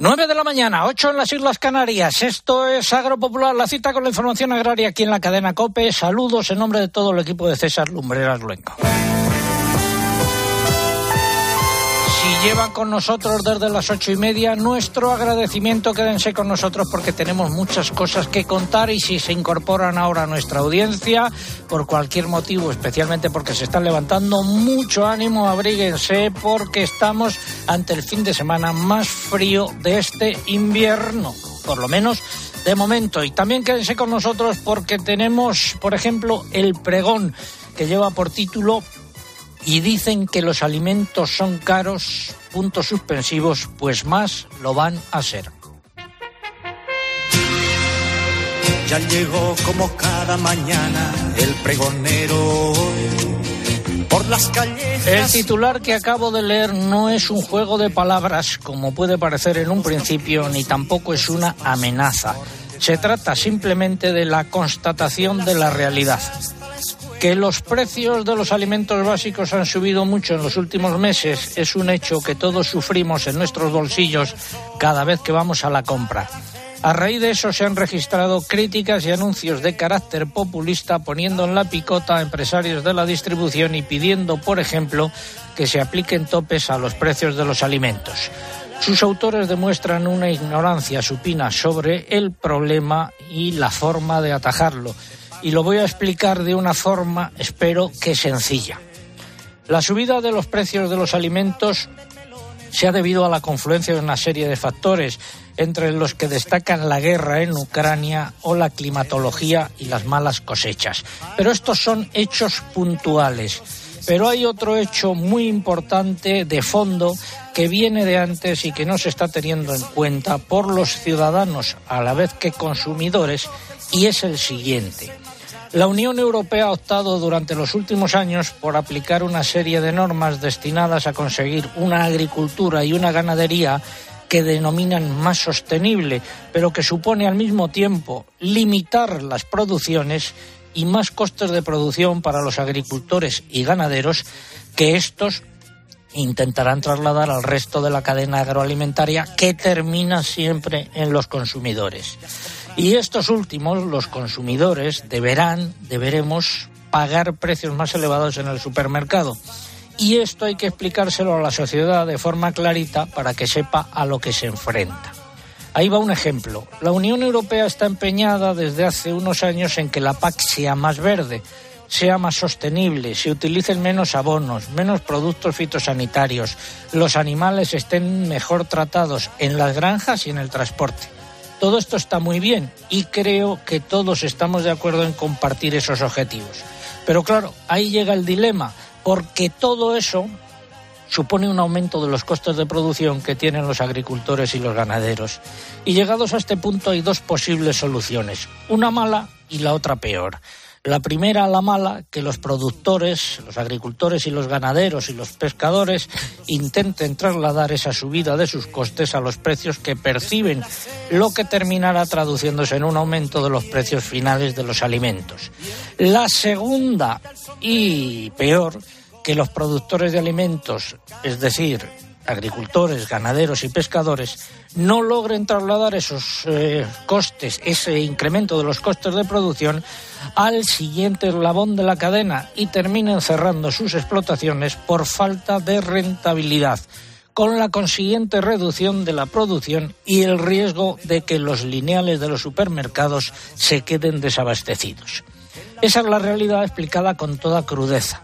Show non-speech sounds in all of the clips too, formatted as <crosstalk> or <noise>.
9 de la mañana, 8 en las Islas Canarias. Esto es Agropopular, la cita con la información agraria aquí en la cadena COPE. Saludos en nombre de todo el equipo de César Lumbreras Luenco. Llevan con nosotros desde las ocho y media. Nuestro agradecimiento, quédense con nosotros porque tenemos muchas cosas que contar y si se incorporan ahora a nuestra audiencia, por cualquier motivo, especialmente porque se están levantando, mucho ánimo, abríguense porque estamos ante el fin de semana más frío de este invierno, por lo menos de momento. Y también quédense con nosotros porque tenemos, por ejemplo, el pregón que lleva por título y dicen que los alimentos son caros, puntos suspensivos, pues más lo van a ser. Ya llegó como cada mañana el pregonero. Por las calles. El titular que acabo de leer no es un juego de palabras como puede parecer en un principio, ni tampoco es una amenaza. Se trata simplemente de la constatación de la realidad. Que los precios de los alimentos básicos han subido mucho en los últimos meses es un hecho que todos sufrimos en nuestros bolsillos cada vez que vamos a la compra. A raíz de eso se han registrado críticas y anuncios de carácter populista poniendo en la picota a empresarios de la distribución y pidiendo, por ejemplo, que se apliquen topes a los precios de los alimentos. Sus autores demuestran una ignorancia supina sobre el problema y la forma de atajarlo y lo voy a explicar de una forma, espero que sencilla. La subida de los precios de los alimentos se ha debido a la confluencia de una serie de factores, entre los que destacan la guerra en Ucrania o la climatología y las malas cosechas. Pero estos son hechos puntuales. Pero hay otro hecho muy importante de fondo que viene de antes y que no se está teniendo en cuenta por los ciudadanos a la vez que consumidores y es el siguiente. La Unión Europea ha optado durante los últimos años por aplicar una serie de normas destinadas a conseguir una agricultura y una ganadería que denominan más sostenible, pero que supone al mismo tiempo limitar las producciones y más costes de producción para los agricultores y ganaderos que estos intentarán trasladar al resto de la cadena agroalimentaria que termina siempre en los consumidores. Y estos últimos, los consumidores, deberán, deberemos pagar precios más elevados en el supermercado. Y esto hay que explicárselo a la sociedad de forma clarita para que sepa a lo que se enfrenta. Ahí va un ejemplo. La Unión Europea está empeñada desde hace unos años en que la PAC sea más verde, sea más sostenible, se utilicen menos abonos, menos productos fitosanitarios, los animales estén mejor tratados en las granjas y en el transporte. Todo esto está muy bien y creo que todos estamos de acuerdo en compartir esos objetivos. Pero claro, ahí llega el dilema, porque todo eso supone un aumento de los costes de producción que tienen los agricultores y los ganaderos. Y llegados a este punto hay dos posibles soluciones, una mala y la otra peor. La primera, la mala, que los productores, los agricultores y los ganaderos y los pescadores intenten trasladar esa subida de sus costes a los precios que perciben, lo que terminará traduciéndose en un aumento de los precios finales de los alimentos. La segunda y peor, que los productores de alimentos, es decir, agricultores, ganaderos y pescadores no logren trasladar esos eh, costes, ese incremento de los costes de producción al siguiente eslabón de la cadena y terminen cerrando sus explotaciones por falta de rentabilidad con la consiguiente reducción de la producción y el riesgo de que los lineales de los supermercados se queden desabastecidos. Esa es la realidad explicada con toda crudeza.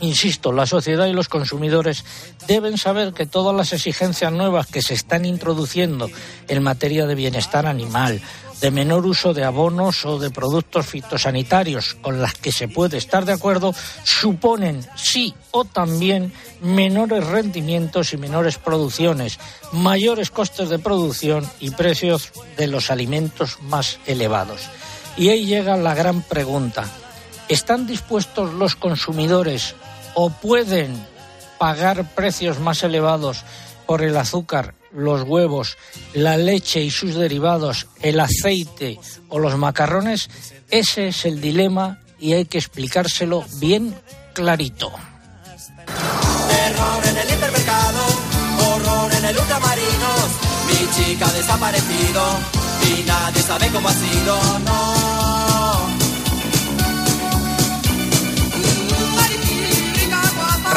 Insisto, la sociedad y los consumidores deben saber que todas las exigencias nuevas que se están introduciendo en materia de bienestar animal, de menor uso de abonos o de productos fitosanitarios con las que se puede estar de acuerdo, suponen sí o también menores rendimientos y menores producciones, mayores costes de producción y precios de los alimentos más elevados. Y ahí llega la gran pregunta. ¿Están dispuestos los consumidores o pueden pagar precios más elevados por el azúcar, los huevos, la leche y sus derivados, el aceite o los macarrones, ese es el dilema y hay que explicárselo bien clarito.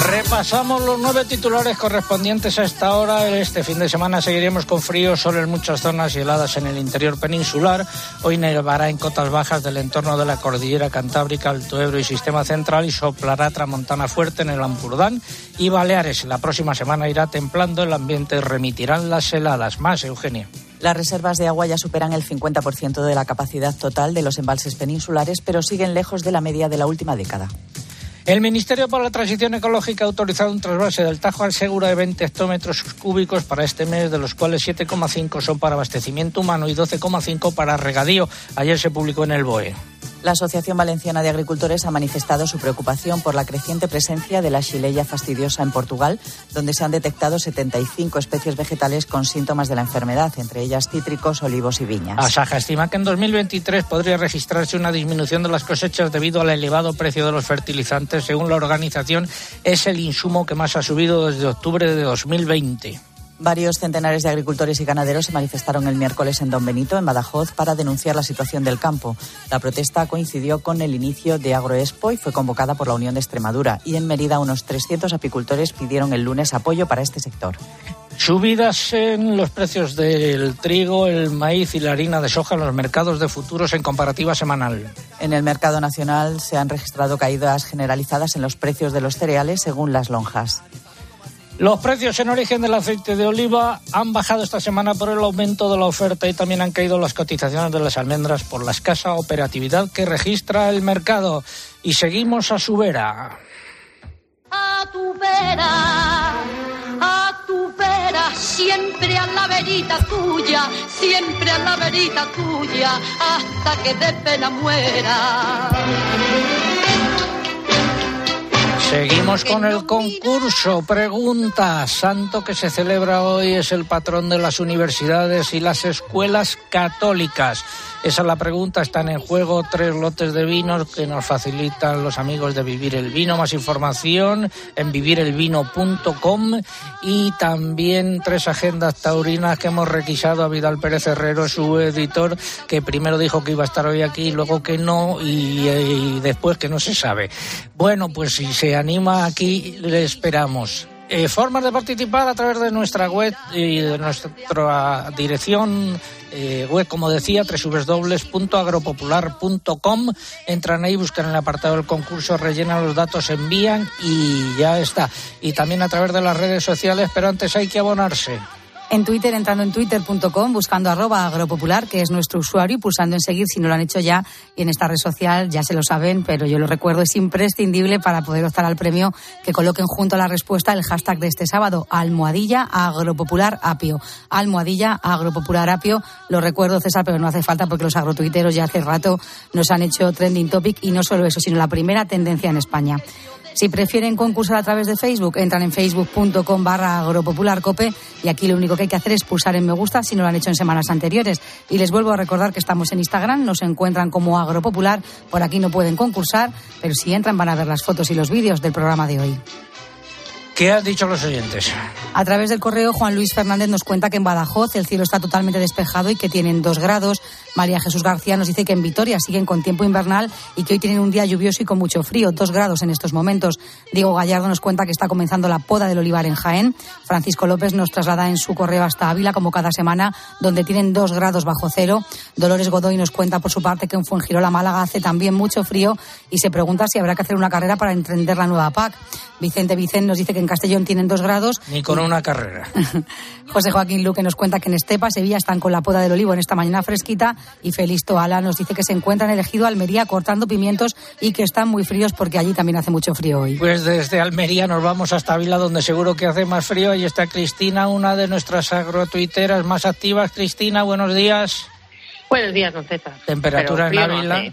Repasamos los nueve titulares correspondientes a esta hora. Este fin de semana seguiremos con frío, solo en muchas zonas y heladas en el interior peninsular. Hoy nevará en cotas bajas del entorno de la cordillera cantábrica, Alto Ebro y Sistema Central y soplará tramontana fuerte en el Ampurdán y Baleares. La próxima semana irá templando el ambiente y remitirán las heladas. Más, Eugenia. Las reservas de agua ya superan el 50% de la capacidad total de los embalses peninsulares, pero siguen lejos de la media de la última década. El Ministerio para la Transición Ecológica ha autorizado un trasvase del Tajo al Segura de 20 hectómetros cúbicos para este mes, de los cuales 7,5 son para abastecimiento humano y 12,5 para regadío. Ayer se publicó en el BOE. La Asociación Valenciana de Agricultores ha manifestado su preocupación por la creciente presencia de la Xileya fastidiosa en Portugal, donde se han detectado 75 especies vegetales con síntomas de la enfermedad, entre ellas cítricos, olivos y viñas. Asaja estima que en 2023 podría registrarse una disminución de las cosechas debido al elevado precio de los fertilizantes. Según la organización, es el insumo que más ha subido desde octubre de 2020. Varios centenares de agricultores y ganaderos se manifestaron el miércoles en Don Benito, en Badajoz, para denunciar la situación del campo. La protesta coincidió con el inicio de Agroexpo y fue convocada por la Unión de Extremadura. Y en Mérida, unos 300 apicultores pidieron el lunes apoyo para este sector. Subidas en los precios del trigo, el maíz y la harina de soja en los mercados de futuros en comparativa semanal. En el mercado nacional se han registrado caídas generalizadas en los precios de los cereales según las lonjas. Los precios en origen del aceite de oliva han bajado esta semana por el aumento de la oferta y también han caído las cotizaciones de las almendras por la escasa operatividad que registra el mercado. Y seguimos a su vera. A tu vera, a tu vera, siempre a la verita tuya, siempre a la verita tuya, hasta que de pena muera. Seguimos con el concurso. Pregunta. Santo que se celebra hoy es el patrón de las universidades y las escuelas católicas. Esa es la pregunta. Están en juego tres lotes de vinos que nos facilitan los amigos de Vivir el Vino. Más información en vivirelvino.com y también tres agendas taurinas que hemos requisado a Vidal Pérez Herrero, su editor, que primero dijo que iba a estar hoy aquí, luego que no y, y después que no se sabe. Bueno, pues si se anima aquí, le esperamos. Eh, formas de participar a través de nuestra web y de nuestra dirección eh, web, como decía, www.agropopular.com. Entran ahí, buscan el apartado del concurso, rellenan los datos, envían y ya está. Y también a través de las redes sociales, pero antes hay que abonarse en Twitter, entrando en twitter.com, buscando arroba agropopular, que es nuestro usuario, y pulsando en seguir si no lo han hecho ya. Y en esta red social ya se lo saben, pero yo lo recuerdo, es imprescindible para poder optar al premio que coloquen junto a la respuesta el hashtag de este sábado, almohadilla agropopular apio. Almohadilla agropopular apio. Lo recuerdo, César, pero no hace falta porque los agrotuiteros ya hace rato nos han hecho trending topic y no solo eso, sino la primera tendencia en España. Si prefieren concursar a través de Facebook, entran en facebook.com barra agropopularcope y aquí lo único que hay que hacer es pulsar en me gusta si no lo han hecho en semanas anteriores. Y les vuelvo a recordar que estamos en Instagram, nos encuentran como agropopular, por aquí no pueden concursar, pero si entran van a ver las fotos y los vídeos del programa de hoy. ¿Qué han dicho los oyentes? A través del correo, Juan Luis Fernández nos cuenta que en Badajoz el cielo está totalmente despejado y que tienen dos grados. María Jesús García nos dice que en Vitoria siguen con tiempo invernal y que hoy tienen un día lluvioso y con mucho frío, dos grados en estos momentos. Diego Gallardo nos cuenta que está comenzando la poda del olivar en Jaén. Francisco López nos traslada en su correo hasta Ávila, como cada semana, donde tienen dos grados bajo cero. Dolores Godoy nos cuenta por su parte que en Fuengirola, Málaga, hace también mucho frío y se pregunta si habrá que hacer una carrera para emprender la nueva PAC. Vicente Vicente nos dice que en Castellón tienen dos grados. Ni con una carrera. <laughs> José Joaquín Luque nos cuenta que en Estepa, Sevilla, están con la poda del olivo en esta mañana fresquita. Y Feliz Toala nos dice que se encuentran elegido Almería cortando pimientos y que están muy fríos porque allí también hace mucho frío hoy. Pues desde Almería nos vamos hasta Ávila, donde seguro que hace más frío. Ahí está Cristina, una de nuestras agrotuiteras más activas. Cristina, buenos días. Buenos días, don César. Temperatura en Ávila.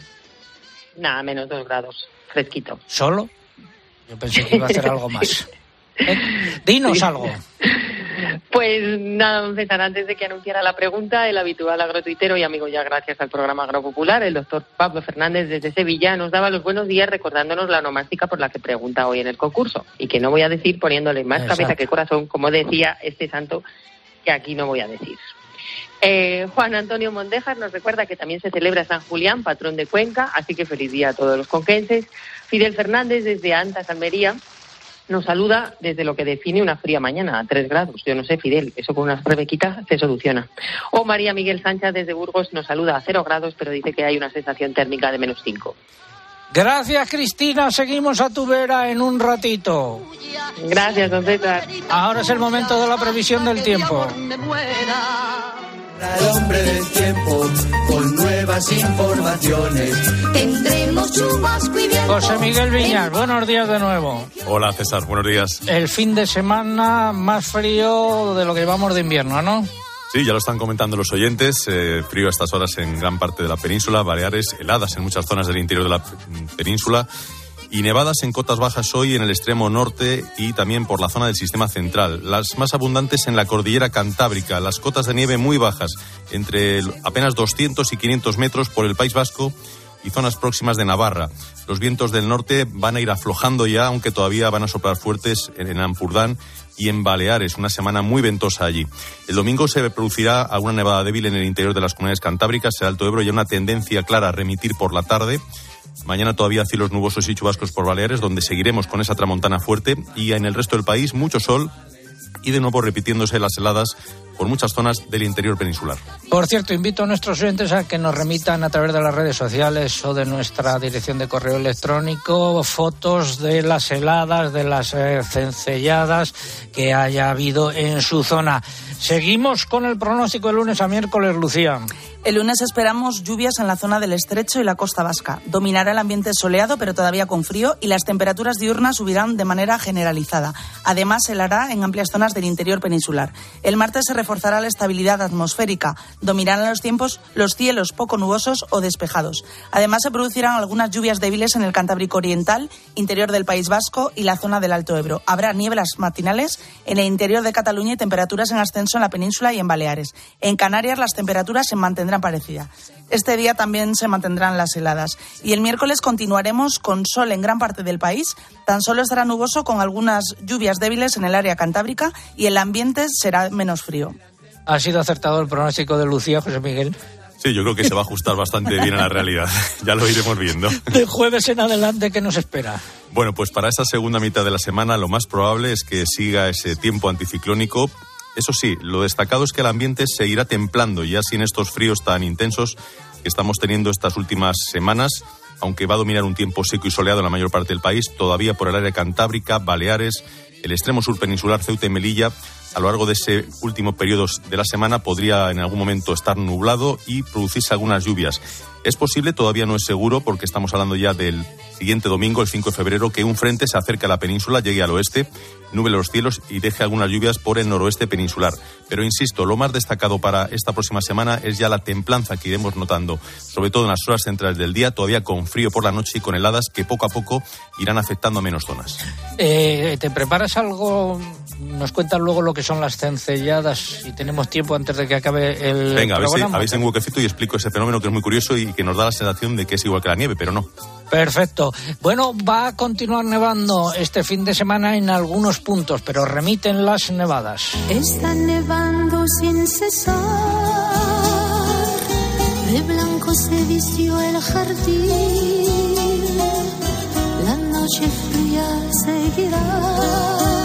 Nada, menos dos grados, fresquito. ¿Solo? Yo pensé que iba a hacer <laughs> algo más. ¿Eh? Dinos algo. Pues nada, César, antes de que anunciara la pregunta, el habitual agrotuitero y amigo ya gracias al programa Agropopular, el doctor Pablo Fernández desde Sevilla, nos daba los buenos días recordándonos la onomástica por la que pregunta hoy en el concurso. Y que no voy a decir poniéndole más cabeza que corazón, como decía este santo que aquí no voy a decir. Eh, Juan Antonio Mondejas nos recuerda que también se celebra San Julián, patrón de Cuenca, así que feliz día a todos los conquenses. Fidel Fernández desde Antas, Almería, nos saluda desde lo que define una fría mañana, a 3 grados. Yo no sé, Fidel, eso con unas brevequitas se soluciona. O María Miguel Sánchez desde Burgos nos saluda a 0 grados, pero dice que hay una sensación térmica de menos 5. Gracias, Cristina. Seguimos a tu vera en un ratito. Gracias, don César. Ahora es el momento de la previsión del tiempo. El hombre del tiempo con nuevas informaciones. Tendremos chubasco y viento. José Miguel Viñas, buenos días de nuevo. Hola César, buenos días. El fin de semana más frío de lo que llevamos de invierno, ¿no? Sí, ya lo están comentando los oyentes. eh, frío a estas horas en gran parte de la península, Baleares, heladas en muchas zonas del interior de la península y nevadas en cotas bajas hoy en el extremo norte y también por la zona del sistema central. Las más abundantes en la cordillera cantábrica, las cotas de nieve muy bajas, entre apenas 200 y 500 metros por el País Vasco y zonas próximas de Navarra. Los vientos del norte van a ir aflojando ya, aunque todavía van a soplar fuertes en, en Ampurdán y en Baleares, una semana muy ventosa allí. El domingo se producirá alguna nevada débil en el interior de las comunidades cantábricas, el Alto Ebro y una tendencia clara a remitir por la tarde. Mañana todavía cielos nubosos y chubascos por Baleares, donde seguiremos con esa tramontana fuerte. Y en el resto del país, mucho sol y de nuevo repitiéndose las heladas por muchas zonas del interior peninsular. Por cierto, invito a nuestros oyentes a que nos remitan a través de las redes sociales o de nuestra dirección de correo electrónico fotos de las heladas, de las eh, cencelladas que haya habido en su zona. Seguimos con el pronóstico de lunes a miércoles, Lucía. El lunes esperamos lluvias en la zona del estrecho y la costa vasca. Dominará el ambiente soleado, pero todavía con frío, y las temperaturas diurnas subirán de manera generalizada. Además, helará en amplias zonas del interior peninsular. El martes se reforzará la estabilidad atmosférica. Dominarán los tiempos los cielos poco nubosos o despejados. Además, se producirán algunas lluvias débiles en el Cantábrico Oriental, interior del País Vasco y la zona del Alto Ebro. Habrá nieblas matinales en el interior de Cataluña y temperaturas en ascenso en la península y en Baleares. En Canarias las temperaturas se mantendrán parecidas. Este día también se mantendrán las heladas. Y el miércoles continuaremos con sol en gran parte del país. Tan solo estará nuboso con algunas lluvias débiles en el área cantábrica y el ambiente será menos frío. ¿Ha sido acertado el pronóstico de Lucía, José Miguel? Sí, yo creo que se va a ajustar bastante bien a la realidad. <laughs> ya lo iremos viendo. De jueves en adelante, ¿qué nos espera? Bueno, pues para esa segunda mitad de la semana lo más probable es que siga ese tiempo anticiclónico. Eso sí, lo destacado es que el ambiente se irá templando ya sin estos fríos tan intensos que estamos teniendo estas últimas semanas, aunque va a dominar un tiempo seco y soleado en la mayor parte del país, todavía por el área cantábrica, Baleares, el extremo sur peninsular, Ceuta y Melilla. A lo largo de ese último periodo de la semana podría en algún momento estar nublado y producirse algunas lluvias. Es posible, todavía no es seguro, porque estamos hablando ya del siguiente domingo, el 5 de febrero, que un frente se acerque a la península, llegue al oeste, nube los cielos y deje algunas lluvias por el noroeste peninsular. Pero insisto, lo más destacado para esta próxima semana es ya la templanza que iremos notando, sobre todo en las horas centrales del día, todavía con frío por la noche y con heladas que poco a poco irán afectando a menos zonas. Eh, ¿Te preparas algo? Nos cuentas luego lo que son las cencelladas si tenemos tiempo antes de que acabe el Venga, a ver si programa. habéis en huequecito y explico ese fenómeno que es muy curioso y que nos da la sensación de que es igual que la nieve, pero no. Perfecto. Bueno, va a continuar nevando este fin de semana en algunos puntos, pero remiten las nevadas. Está nevando sin cesar, de blanco se vistió el jardín, la noche fría seguirá.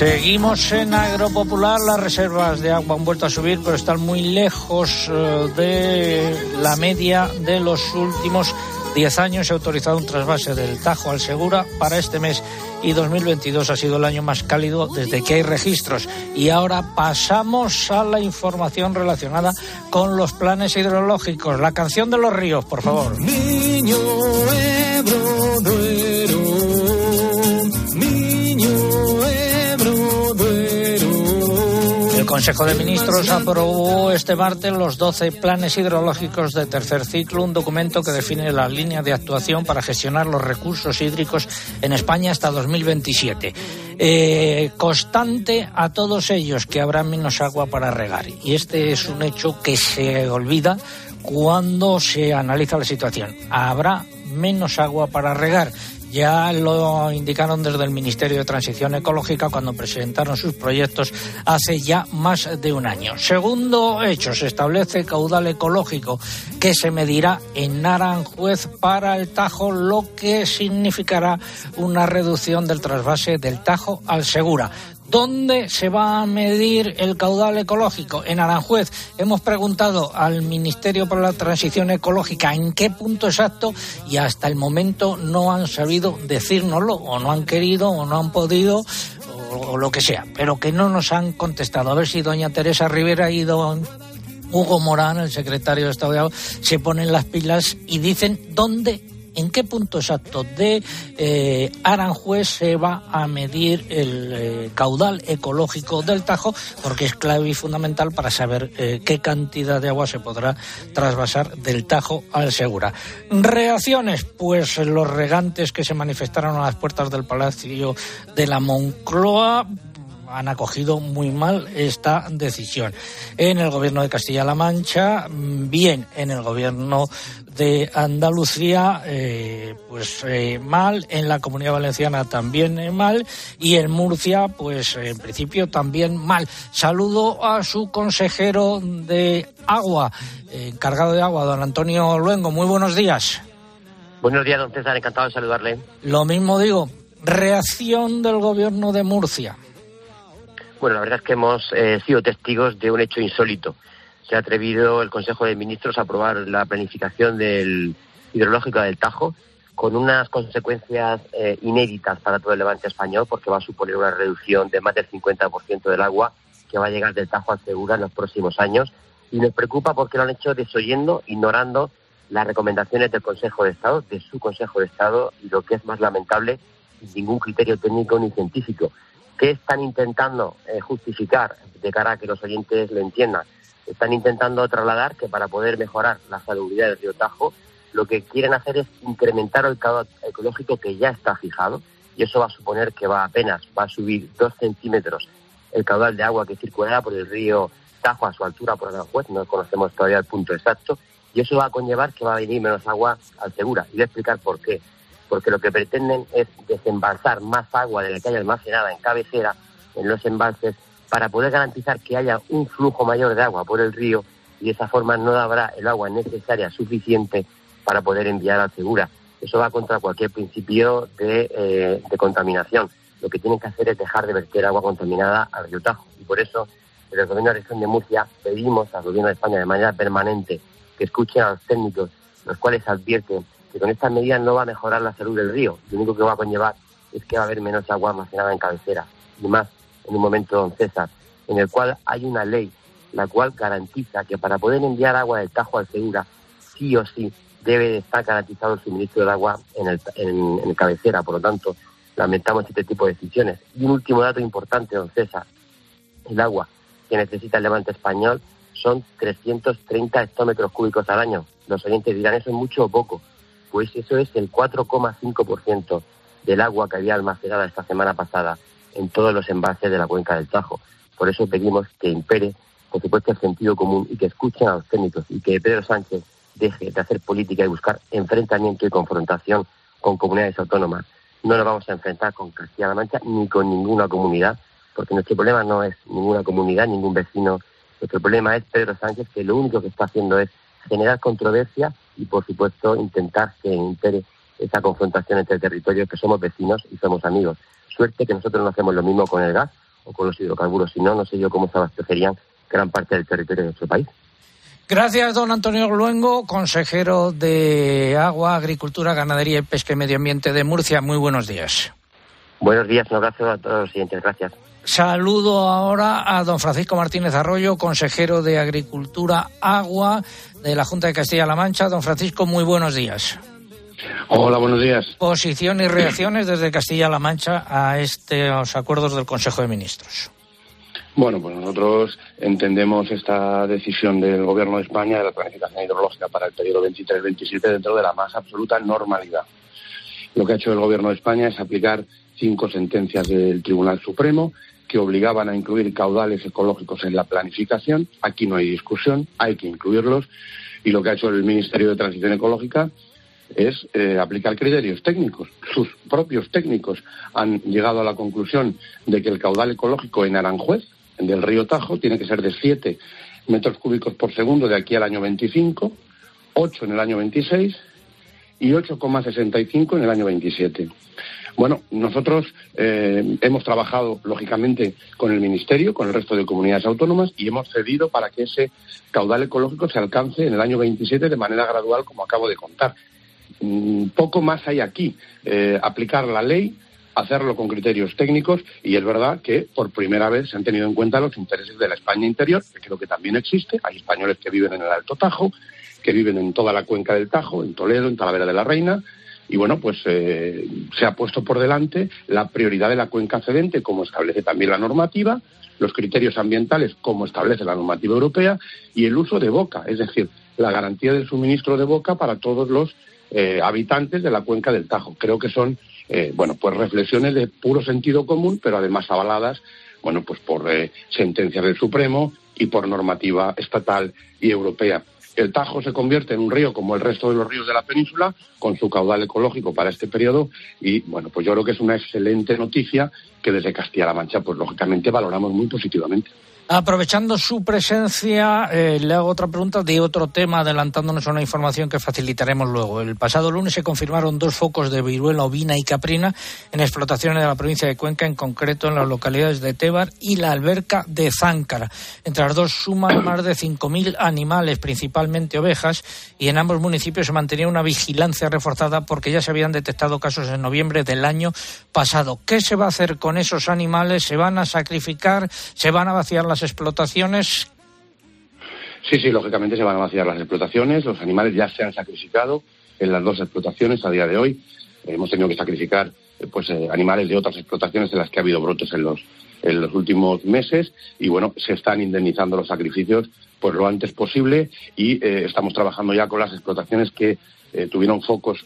Seguimos en Agropopular, las reservas de agua han vuelto a subir, pero están muy lejos eh, de la media de los últimos 10 años. Se ha autorizado un trasvase del Tajo al Segura para este mes y 2022 ha sido el año más cálido desde que hay registros. Y ahora pasamos a la información relacionada con los planes hidrológicos. La canción de los ríos, por favor. Niño Ebro Consejo de Ministros aprobó este martes los 12 planes hidrológicos de tercer ciclo, un documento que define la línea de actuación para gestionar los recursos hídricos en España hasta 2027. Eh, constante a todos ellos que habrá menos agua para regar. Y este es un hecho que se olvida cuando se analiza la situación. Habrá menos agua para regar. Ya lo indicaron desde el Ministerio de Transición Ecológica cuando presentaron sus proyectos hace ya más de un año. Segundo hecho, se establece caudal ecológico que se medirá en Naranjuez para el Tajo, lo que significará una reducción del trasvase del Tajo al Segura. ¿Dónde se va a medir el caudal ecológico? En Aranjuez. Hemos preguntado al Ministerio para la Transición Ecológica en qué punto exacto y hasta el momento no han sabido decírnoslo o no han querido o no han podido o, lo que sea, pero que no nos han contestado. A ver si doña Teresa Rivera y don Hugo Morán, el secretario de Estado de Agua, se ponen las pilas y dicen dónde en qué punto exacto de eh, Aranjuez se va a medir el eh, caudal ecológico del Tajo, porque es clave y fundamental para saber eh, qué cantidad de agua se podrá trasvasar del Tajo al Segura. Reacciones, pues los regantes que se manifestaron a las puertas del Palacio de la Moncloa han acogido muy mal esta decisión. En el gobierno de Castilla-La Mancha, bien en el gobierno de Andalucía, eh, pues eh, mal, en la Comunidad Valenciana también eh, mal y en Murcia, pues en principio también mal. Saludo a su consejero de agua, encargado de agua, don Antonio Luengo. Muy buenos días. Buenos días, don César, encantado de saludarle. Lo mismo digo, reacción del gobierno de Murcia. Bueno, la verdad es que hemos sido testigos de un hecho insólito se ha atrevido el Consejo de Ministros a aprobar la planificación del hidrológico del Tajo con unas consecuencias eh, inéditas para todo el levante español porque va a suponer una reducción de más del 50% del agua que va a llegar del Tajo al Segura en los próximos años y nos preocupa porque lo han hecho desoyendo, ignorando las recomendaciones del Consejo de Estado, de su Consejo de Estado y lo que es más lamentable, sin ningún criterio técnico ni científico. ¿Qué están intentando eh, justificar de cara a que los oyentes lo entiendan? están intentando trasladar que para poder mejorar la salubridad del río Tajo, lo que quieren hacer es incrementar el caudal ecológico que ya está fijado y eso va a suponer que va apenas, va a subir dos centímetros el caudal de agua que circulará por el río Tajo a su altura por Aranjuez, no conocemos todavía el punto exacto, y eso va a conllevar que va a venir menos agua al Segura. Y voy a explicar por qué. Porque lo que pretenden es desembalsar más agua de la que hay almacenada en cabecera, en los embalses, para poder garantizar que haya un flujo mayor de agua por el río y de esa forma no habrá el agua necesaria suficiente para poder enviar al Segura. Eso va contra cualquier principio de, eh, de, contaminación. Lo que tienen que hacer es dejar de verter agua contaminada al río Tajo. Y por eso, desde el Gobierno de la Región de Murcia, pedimos al Gobierno de España de manera permanente que escuchen a los técnicos, los cuales advierten que con estas medidas no va a mejorar la salud del río. Lo único que va a conllevar es que va a haber menos agua almacenada en cabecera. Y más en un momento, don César, en el cual hay una ley la cual garantiza que para poder enviar agua del Tajo al Segura, sí o sí debe estar garantizado el suministro del agua en el, en, cabecera. Por lo tanto, lamentamos este tipo de decisiones. Y un último dato importante, don César. El agua que necesita el levante español son 330 hectómetros cúbicos al año. Los oyentes dirán, ¿eso es mucho o poco? Pues eso es el 4,5% del agua que había almacenada esta semana pasada en todos los embalses de la cuenca del Tajo. Por eso pedimos que impere, por supuesto, el sentido común y que escuchen a los técnicos y que Pedro Sánchez deje de hacer política y buscar enfrentamiento y confrontación con comunidades autónomas. No nos vamos a enfrentar con Castilla-La Mancha ni con ninguna comunidad, porque nuestro problema no es ninguna comunidad, ningún vecino. Nuestro problema es Pedro Sánchez, que lo único que está haciendo es generar controversia y, por supuesto, intentar que impere esa confrontación entre territorios que somos vecinos y somos amigos. Suerte que nosotros no hacemos lo mismo con el gas o con los hidrocarburos, si no, no sé yo cómo se abastecerían gran parte del territorio de nuestro país. Gracias, don Antonio Luengo, consejero de Agua, Agricultura, Ganadería y Pesca y Medio Ambiente de Murcia. Muy buenos días. Buenos días, un abrazo a todos los siguientes. Gracias. Saludo ahora a don Francisco Martínez Arroyo, consejero de Agricultura, Agua de la Junta de Castilla-La Mancha. Don Francisco, muy buenos días. Hola, buenos días. Posición y reacciones desde Castilla-La Mancha a estos acuerdos del Consejo de Ministros. Bueno, pues nosotros entendemos esta decisión del Gobierno de España de la planificación hidrológica para el periodo 23-27 dentro de la más absoluta normalidad. Lo que ha hecho el Gobierno de España es aplicar cinco sentencias del Tribunal Supremo que obligaban a incluir caudales ecológicos en la planificación. Aquí no hay discusión, hay que incluirlos. Y lo que ha hecho el Ministerio de Transición Ecológica es eh, aplicar criterios técnicos. Sus propios técnicos han llegado a la conclusión de que el caudal ecológico en Aranjuez, del río Tajo, tiene que ser de 7 metros cúbicos por segundo de aquí al año 25, 8 en el año 26 y 8,65 en el año 27. Bueno, nosotros eh, hemos trabajado, lógicamente, con el Ministerio, con el resto de comunidades autónomas y hemos cedido para que ese caudal ecológico se alcance en el año 27 de manera gradual, como acabo de contar. Mm, poco más hay aquí. Eh, aplicar la ley, hacerlo con criterios técnicos y es verdad que por primera vez se han tenido en cuenta los intereses de la España interior, que creo que también existe. Hay españoles que viven en el Alto Tajo, que viven en toda la cuenca del Tajo, en Toledo, en Talavera de la Reina, y bueno, pues eh, se ha puesto por delante la prioridad de la cuenca cedente, como establece también la normativa, los criterios ambientales, como establece la normativa europea, y el uso de boca, es decir, la garantía del suministro de boca para todos los eh, habitantes de la cuenca del Tajo. Creo que son, eh, bueno, pues reflexiones de puro sentido común, pero además avaladas, bueno, pues por sentencias del Supremo y por normativa estatal y europea. El Tajo se convierte en un río como el resto de los ríos de la península, con su caudal ecológico para este periodo. Y bueno, pues yo creo que es una excelente noticia que desde Castilla-La Mancha, pues lógicamente valoramos muy positivamente. Aprovechando su presencia, eh, le hago otra pregunta de otro tema, adelantándonos a una información que facilitaremos luego. El pasado lunes se confirmaron dos focos de viruela ovina y caprina en explotaciones de la provincia de Cuenca, en concreto en las localidades de Tebar y la alberca de Záncara. Entre las dos suman más de 5.000 animales, principalmente ovejas, y en ambos municipios se mantenía una vigilancia reforzada porque ya se habían detectado casos en noviembre del año pasado. ¿Qué se va a hacer con esos animales? ¿Se van a sacrificar? ¿Se van a vaciar las explotaciones? Sí, sí, lógicamente se van a vaciar las explotaciones. Los animales ya se han sacrificado en las dos explotaciones a día de hoy. hemos tenido que sacrificar pues eh, animales de otras explotaciones en las que ha habido brotes en los en los últimos meses y bueno se están indemnizando los sacrificios pues lo antes posible y eh, estamos trabajando ya con las explotaciones que tuvieron focos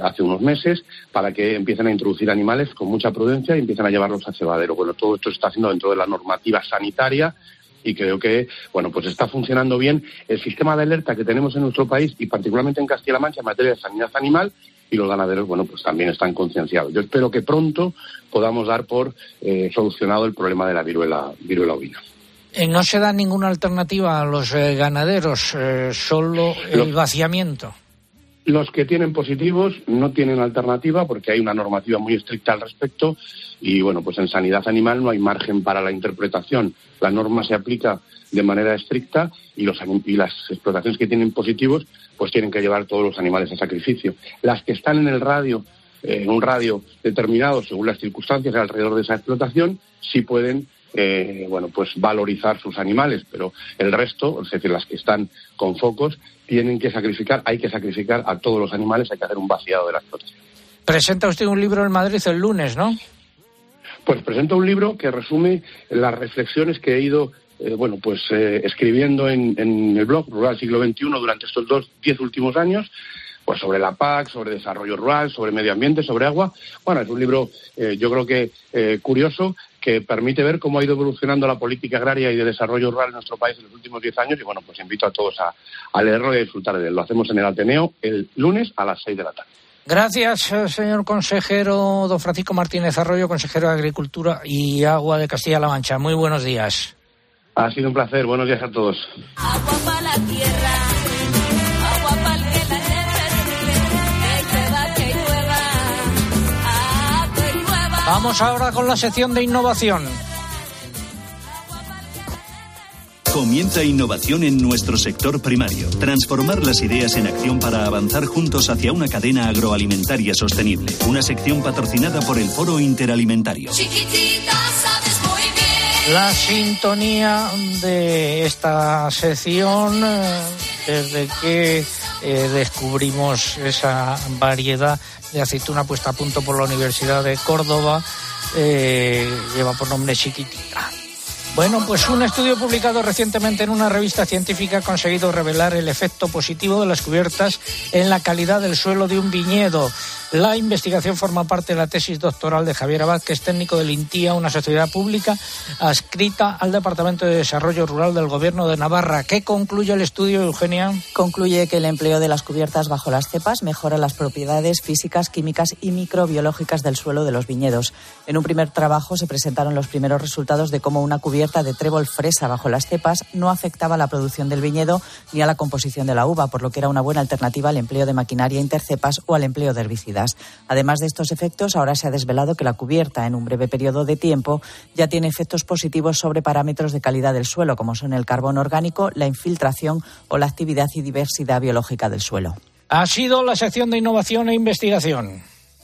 hace unos meses para que empiecen a introducir animales con mucha prudencia y empiecen a llevarlos a cebadero. Bueno, todo esto se está haciendo dentro de la normativa sanitaria y creo que, bueno, pues está funcionando bien el sistema de alerta que tenemos en nuestro país y particularmente en Castilla-La Mancha en materia de sanidad animal y los ganaderos, bueno, pues también están concienciados. Yo espero que pronto podamos dar por eh, solucionado el problema de la viruela, viruela ovina. Eh, no se da ninguna alternativa a los eh, ganaderos, solo el vaciamiento. Los que tienen positivos no tienen alternativa porque hay una normativa muy estricta al respecto y bueno, pues en sanidad animal no hay margen para la interpretación. La norma se aplica de manera estricta y, los, las explotaciones que tienen positivos pues tienen que llevar todos los animales a sacrificio. Las que están en el radio, eh, en un radio determinado según las circunstancias alrededor de esa explotación, sí pueden eh, bueno, pues valorizar sus animales, pero el resto, es decir, las que están con focos, tienen que sacrificar, hay que sacrificar a todos los animales, hay que hacer un vaciado de la explotación. Presenta usted un libro en Madrid el lunes, ¿no? Pues presento un libro que resume las reflexiones que he ido eh, bueno, pues eh, escribiendo en, el blog Rural Siglo XXI durante estos dos, diez últimos años, pues sobre la PAC, sobre desarrollo rural, sobre medio ambiente, sobre agua. Bueno, es un libro, eh, yo creo que curioso, que permite ver cómo ha ido evolucionando la política agraria y de desarrollo rural en nuestro país en los últimos diez años. Y bueno, pues invito a todos a, a leerlo y a disfrutar de él. Lo hacemos en el Ateneo el lunes a las seis de la tarde. Gracias, señor consejero don Francisco Martínez Arroyo, consejero de Agricultura y Agua de Castilla-La Mancha. Muy buenos días. Ha sido un placer. Buenos días a todos. Vamos ahora con la sección de innovación. Comienza innovación en nuestro sector primario. Transformar las ideas en acción para avanzar juntos hacia una cadena agroalimentaria sostenible. Una sección patrocinada por el Foro Interalimentario. La sintonía de esta sección, eh, desde que eh, descubrimos esa variedad de aceituna puesta a punto por la Universidad de Córdoba, eh, lleva por nombre Chiquitita. Bueno, pues un estudio publicado recientemente en una revista científica ha conseguido revelar el efecto positivo de las cubiertas en la calidad del suelo de un viñedo. La investigación forma parte de la tesis doctoral de Javier Abad, que es técnico del INTIA, una sociedad pública adscrita al Departamento de Desarrollo Rural del Gobierno de Navarra. ¿Qué concluye el estudio, Eugenia? Concluye que el empleo de las cubiertas bajo las cepas mejora las propiedades físicas, químicas y microbiológicas del suelo de los viñedos. En un primer trabajo se presentaron los primeros resultados de cómo una cubierta de trébol fresa bajo las cepas no afectaba la producción del viñedo ni a la composición de la uva, por lo que era una buena alternativa al empleo de maquinaria intercepas o al empleo de herbicidas. Además de estos efectos, ahora se ha desvelado que la cubierta, en un breve periodo de tiempo, ya tiene efectos positivos sobre parámetros de calidad del suelo, como son el carbono orgánico, la infiltración o la actividad y diversidad biológica del suelo. Ha sido la sección de innovación e investigación.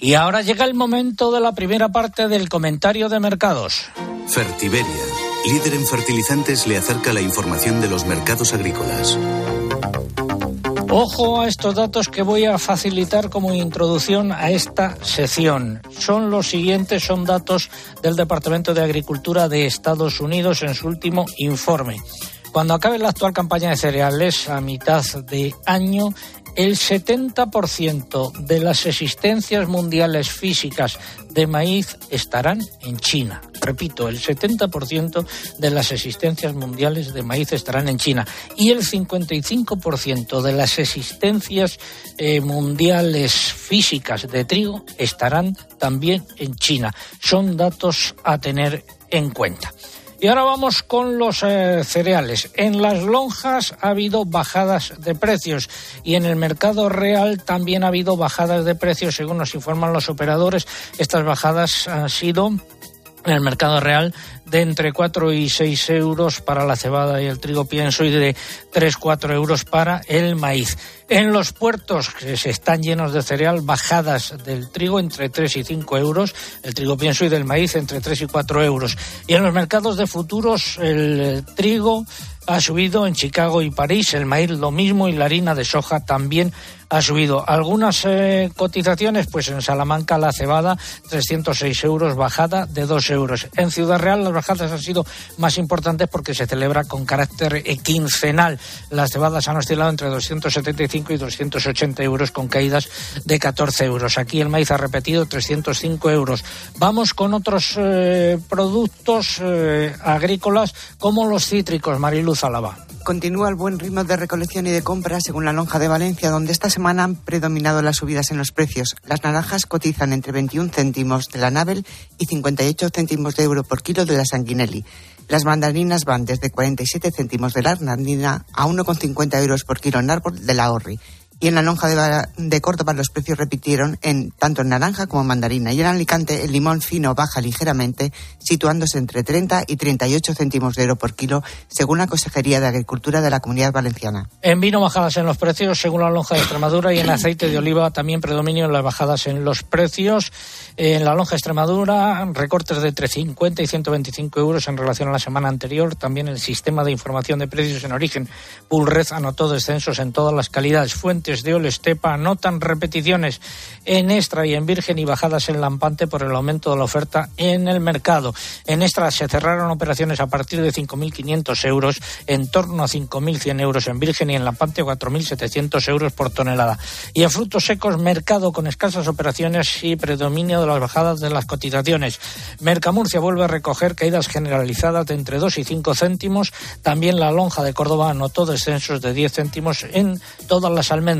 Y ahora llega el momento de la primera parte del comentario de mercados. Fertiberia, líder en fertilizantes, le acerca la información de los mercados agrícolas. Ojo a estos datos que voy a facilitar como introducción a esta sección. Son los siguientes, son datos del Departamento de Agricultura de Estados Unidos en su último informe. Cuando acabe la actual campaña de cereales a mitad de año, el 70% de las existencias mundiales físicas de maíz estarán en China. Repito, el 70% de las existencias mundiales de maíz estarán en China y el 55% de las existencias eh, mundiales físicas de trigo estarán también en China. Son datos a tener en cuenta. Y ahora vamos con los eh, cereales. En las lonjas ha habido bajadas de precios y en el mercado real también ha habido bajadas de precios, según nos informan los operadores. Estas bajadas han sido en el mercado real de entre 4 y 6 euros para la cebada y el trigo pienso y de 3, 4 euros para el maíz. En los puertos que se están llenos de cereal, bajadas del trigo entre 3 y 5 euros, el trigo pienso y del maíz entre 3 y 4 euros. Y en los mercados de futuros, el trigo ha subido en Chicago y París, el maíz lo mismo y la harina de soja también ha subido. Algunas eh, cotizaciones, pues en Salamanca la cebada 306 euros, bajada de 2 euros. En Ciudad Real las bajadas han sido más importantes porque se celebra con carácter quincenal. Las cebadas han oscilado entre 275 y 280 euros con caídas de 14 euros. Aquí el maíz ha repetido 305 euros. Vamos con otros eh, productos eh, agrícolas como los cítricos, Mariluz Alaba continúa el buen ritmo de recolección y de compra según la lonja de Valencia, donde esta semana han predominado las subidas en los precios. Las naranjas cotizan entre 21 céntimos de la Nabel y 58 céntimos de euro por kilo de la Sanguinelli. Las mandarinas van desde 47 céntimos de la Arnandina a 1,50 euros por kilo en árbol de la Orri y en la lonja de, Córdoba los precios repitieron en tanto en naranja como en mandarina. Y en Alicante el limón fino baja ligeramente, situándose entre 30 y 38 céntimos de euro por kilo, según la Consejería de Agricultura de la Comunidad Valenciana. En vino bajadas en los precios, según la lonja de Extremadura, y en aceite de oliva también predominan las bajadas en los precios. En la lonja de Extremadura, recortes de entre 50 y 125 euros en relación a la semana anterior. También el sistema de información de precios en origen, Pulred, anotó descensos en todas las calidades. Fuentes de Olestepa notan repeticiones en extra y en virgen y bajadas en lampante por el aumento de la oferta en el mercado. En extra se cerraron operaciones a partir de 5.500 euros, en torno a 5.100 euros en virgen y en lampante 4.700 euros por tonelada. Y en frutos secos, mercado con escasas operaciones y predominio de las bajadas de las cotizaciones. Mercamurcia vuelve a recoger caídas generalizadas de entre 2 y 5 céntimos. También la lonja de Córdoba anotó descensos de 10 céntimos en todas las almendras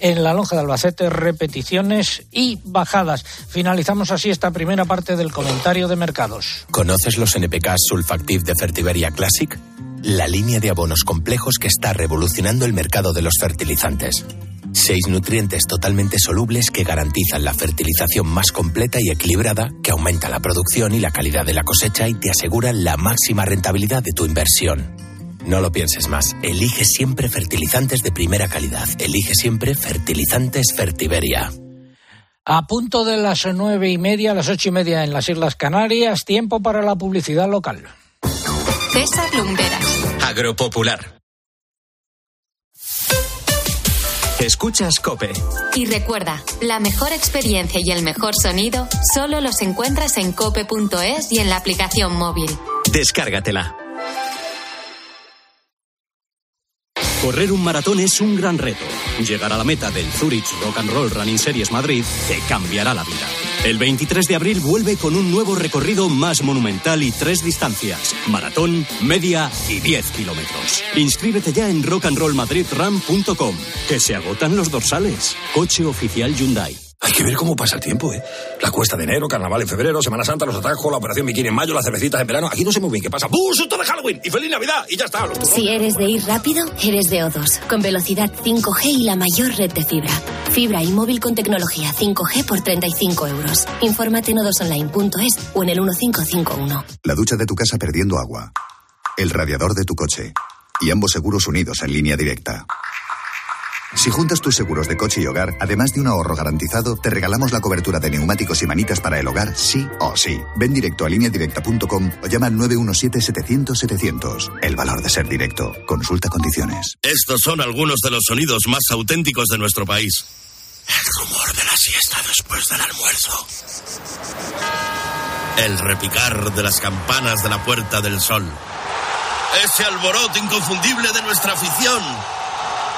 en la lonja de Albacete, repeticiones y bajadas. Finalizamos así esta primera parte del comentario de mercados. ¿Conoces los NPK Sulfactive de Fertiberia Classic? La línea de abonos complejos que está revolucionando el mercado de los fertilizantes. Seis nutrientes totalmente solubles que garantizan la fertilización más completa y equilibrada, que aumenta la producción y la calidad de la cosecha y te aseguran la máxima rentabilidad de tu inversión. No lo pienses más. Elige siempre fertilizantes de primera calidad. Elige siempre fertilizantes Fertiberia. A punto de las nueve y media, las ocho y media en las Islas Canarias, tiempo para la publicidad local. César Lumberas. Agropopular. Escuchas Cope. Y recuerda, la mejor experiencia y el mejor sonido solo los encuentras en cope.es y en la aplicación móvil. Descárgatela. Correr un maratón es un gran reto. Llegar a la meta del Zurich Rock and Roll Running Series Madrid te cambiará la vida. El 23 de abril vuelve con un nuevo recorrido más monumental y tres distancias: maratón, media y 10 kilómetros. Inscríbete ya en rockandrollmadridram.com, que se agotan los dorsales. Coche oficial Hyundai. Hay que ver cómo pasa el tiempo, ¿eh? La cuesta de enero, carnaval en febrero, Semana Santa, los atajos, la operación bikini en mayo, las cervecitas en verano. Aquí no sé muy bien qué pasa. ¡Bum! ¡Susto de Halloween! ¡Y feliz Navidad! Y ya está. Los si eres de ir rápido, eres de O2. Con velocidad 5G y la mayor red de fibra. Fibra y móvil con tecnología 5G por 35 euros. Infórmate en odosonline.es o en el 1551. La ducha de tu casa perdiendo agua. El radiador de tu coche. Y ambos seguros unidos en línea directa. Si juntas tus seguros de coche y hogar, además de un ahorro garantizado, te regalamos la cobertura de neumáticos y manitas para el hogar, sí o sí. Ven directo a lineadirecta.com o llama al 917-700-700. El valor de ser directo. Consulta condiciones. Estos son algunos de los sonidos más auténticos de nuestro país. El rumor de la siesta después del almuerzo. El repicar de las campanas de la Puerta del Sol. Ese alboroto inconfundible de nuestra afición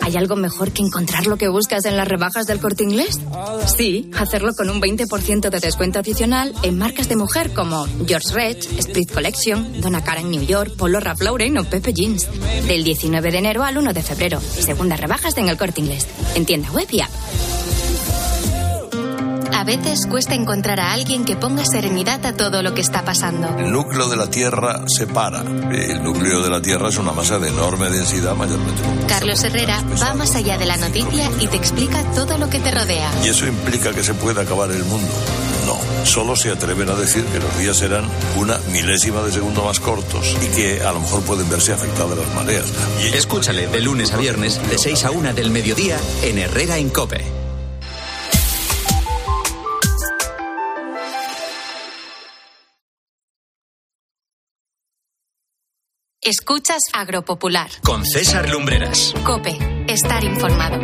¿Hay algo mejor que encontrar lo que buscas en las rebajas del corte inglés? Sí, hacerlo con un 20% de descuento adicional en marcas de mujer como George Red, Split Collection, Donna Cara en New York, Polo Ralph Lauren o Pepe Jeans. Del 19 de enero al 1 de febrero. Segundas rebajas en el corte inglés. En tienda web. A veces cuesta encontrar a alguien que ponga serenidad a todo lo que está pasando. El núcleo de la Tierra se para. El núcleo de la Tierra es una masa de enorme densidad, mayormente. Carlos Herrera va más allá de la noticia y te explica todo lo que te rodea. ¿Y eso implica que se puede acabar el mundo? No, solo se atreven a decir que los días serán una milésima de segundo más cortos y que a lo mejor pueden verse afectadas las mareas. Y Escúchale de lunes a viernes, de 6 a 1 del mediodía, en Herrera en Cope. Escuchas Agropopular. Con César Lumbreras. Cope, estar informado.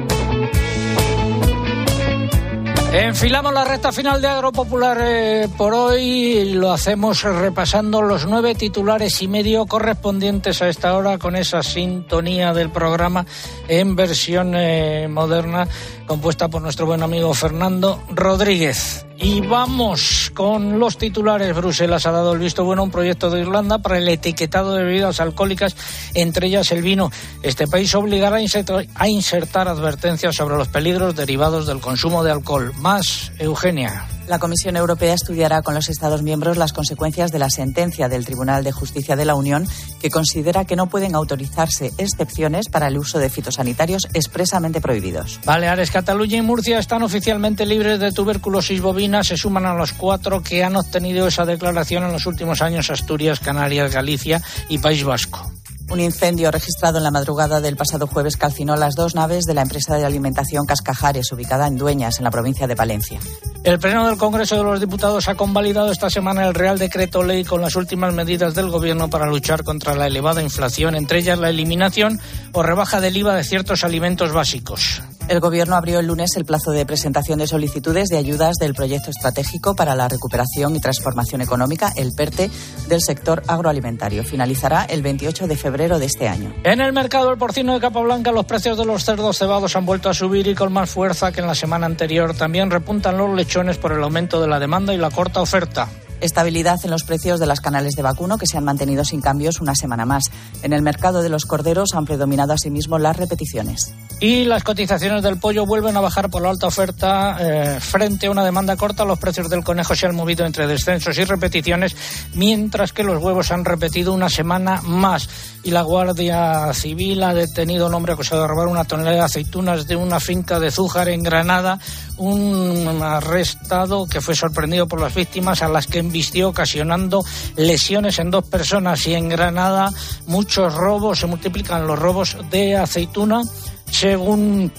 Enfilamos la recta final de Agropopular eh, por hoy. Lo hacemos repasando los nueve titulares y medio correspondientes a esta hora con esa sintonía del programa en versión eh, moderna compuesta por nuestro buen amigo Fernando Rodríguez. Y vamos con los titulares. Bruselas ha dado el visto bueno a un proyecto de Irlanda para el etiquetado de bebidas alcohólicas, entre ellas el vino. Este país obligará a insertar, advertencias sobre los peligros derivados del consumo de alcohol. Más, Eugenia. La Comisión Europea estudiará con los Estados miembros las consecuencias de la sentencia del Tribunal de Justicia de la Unión, que considera que no pueden autorizarse excepciones para el uso de fitosanitarios expresamente prohibidos. Baleares, Cataluña y Murcia están oficialmente libres de tuberculosis bovina. Se suman a los cuatro que han obtenido esa declaración en los últimos años Asturias, Canarias, Galicia y País Vasco. Un incendio registrado en la madrugada del pasado jueves calcinó las dos naves de la empresa de alimentación Cascajares, ubicada en Dueñas, en la provincia de Palencia. El Pleno del Congreso de los Diputados ha convalidado esta semana el Real Decreto Ley con las últimas medidas del Gobierno para luchar contra la elevada inflación, entre ellas la eliminación o rebaja del IVA de ciertos alimentos básicos. El Gobierno abrió el lunes el plazo de presentación de solicitudes de ayudas del Proyecto Estratégico para la Recuperación y Transformación Económica, el PERTE, del sector agroalimentario. Finalizará el 28 de febrero de este año. En el mercado del porcino de Capablanca, los precios de los cerdos cebados han vuelto a subir y con más fuerza que en la semana anterior. También repuntan los lechones por el aumento de la demanda y la corta oferta. Estabilidad en los precios de las canales de vacuno que se han mantenido sin cambios una semana más. En el mercado de los corderos han predominado asimismo las repeticiones. Y las cotizaciones del pollo vuelven a bajar por la alta oferta eh, frente a una demanda corta. Los precios del conejo se han movido entre descensos y repeticiones, mientras que los huevos han repetido una semana más. Y la Guardia Civil ha detenido a un hombre acusado de robar una tonelada de aceitunas de una finca de Zújar en Granada. Un arrestado que fue sorprendido por las víctimas a las que embistió ocasionando lesiones en dos personas. Y en Granada muchos robos, se multiplican los robos de aceituna según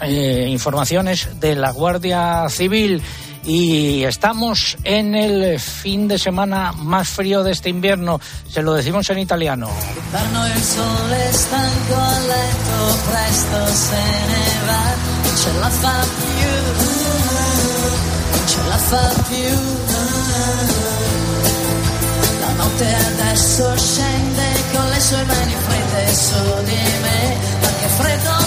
eh, informaciones de la Guardia Civil. Y estamos en el fin de semana más frío de este invierno. Se lo decimos en italiano. La adesso scende con le freddo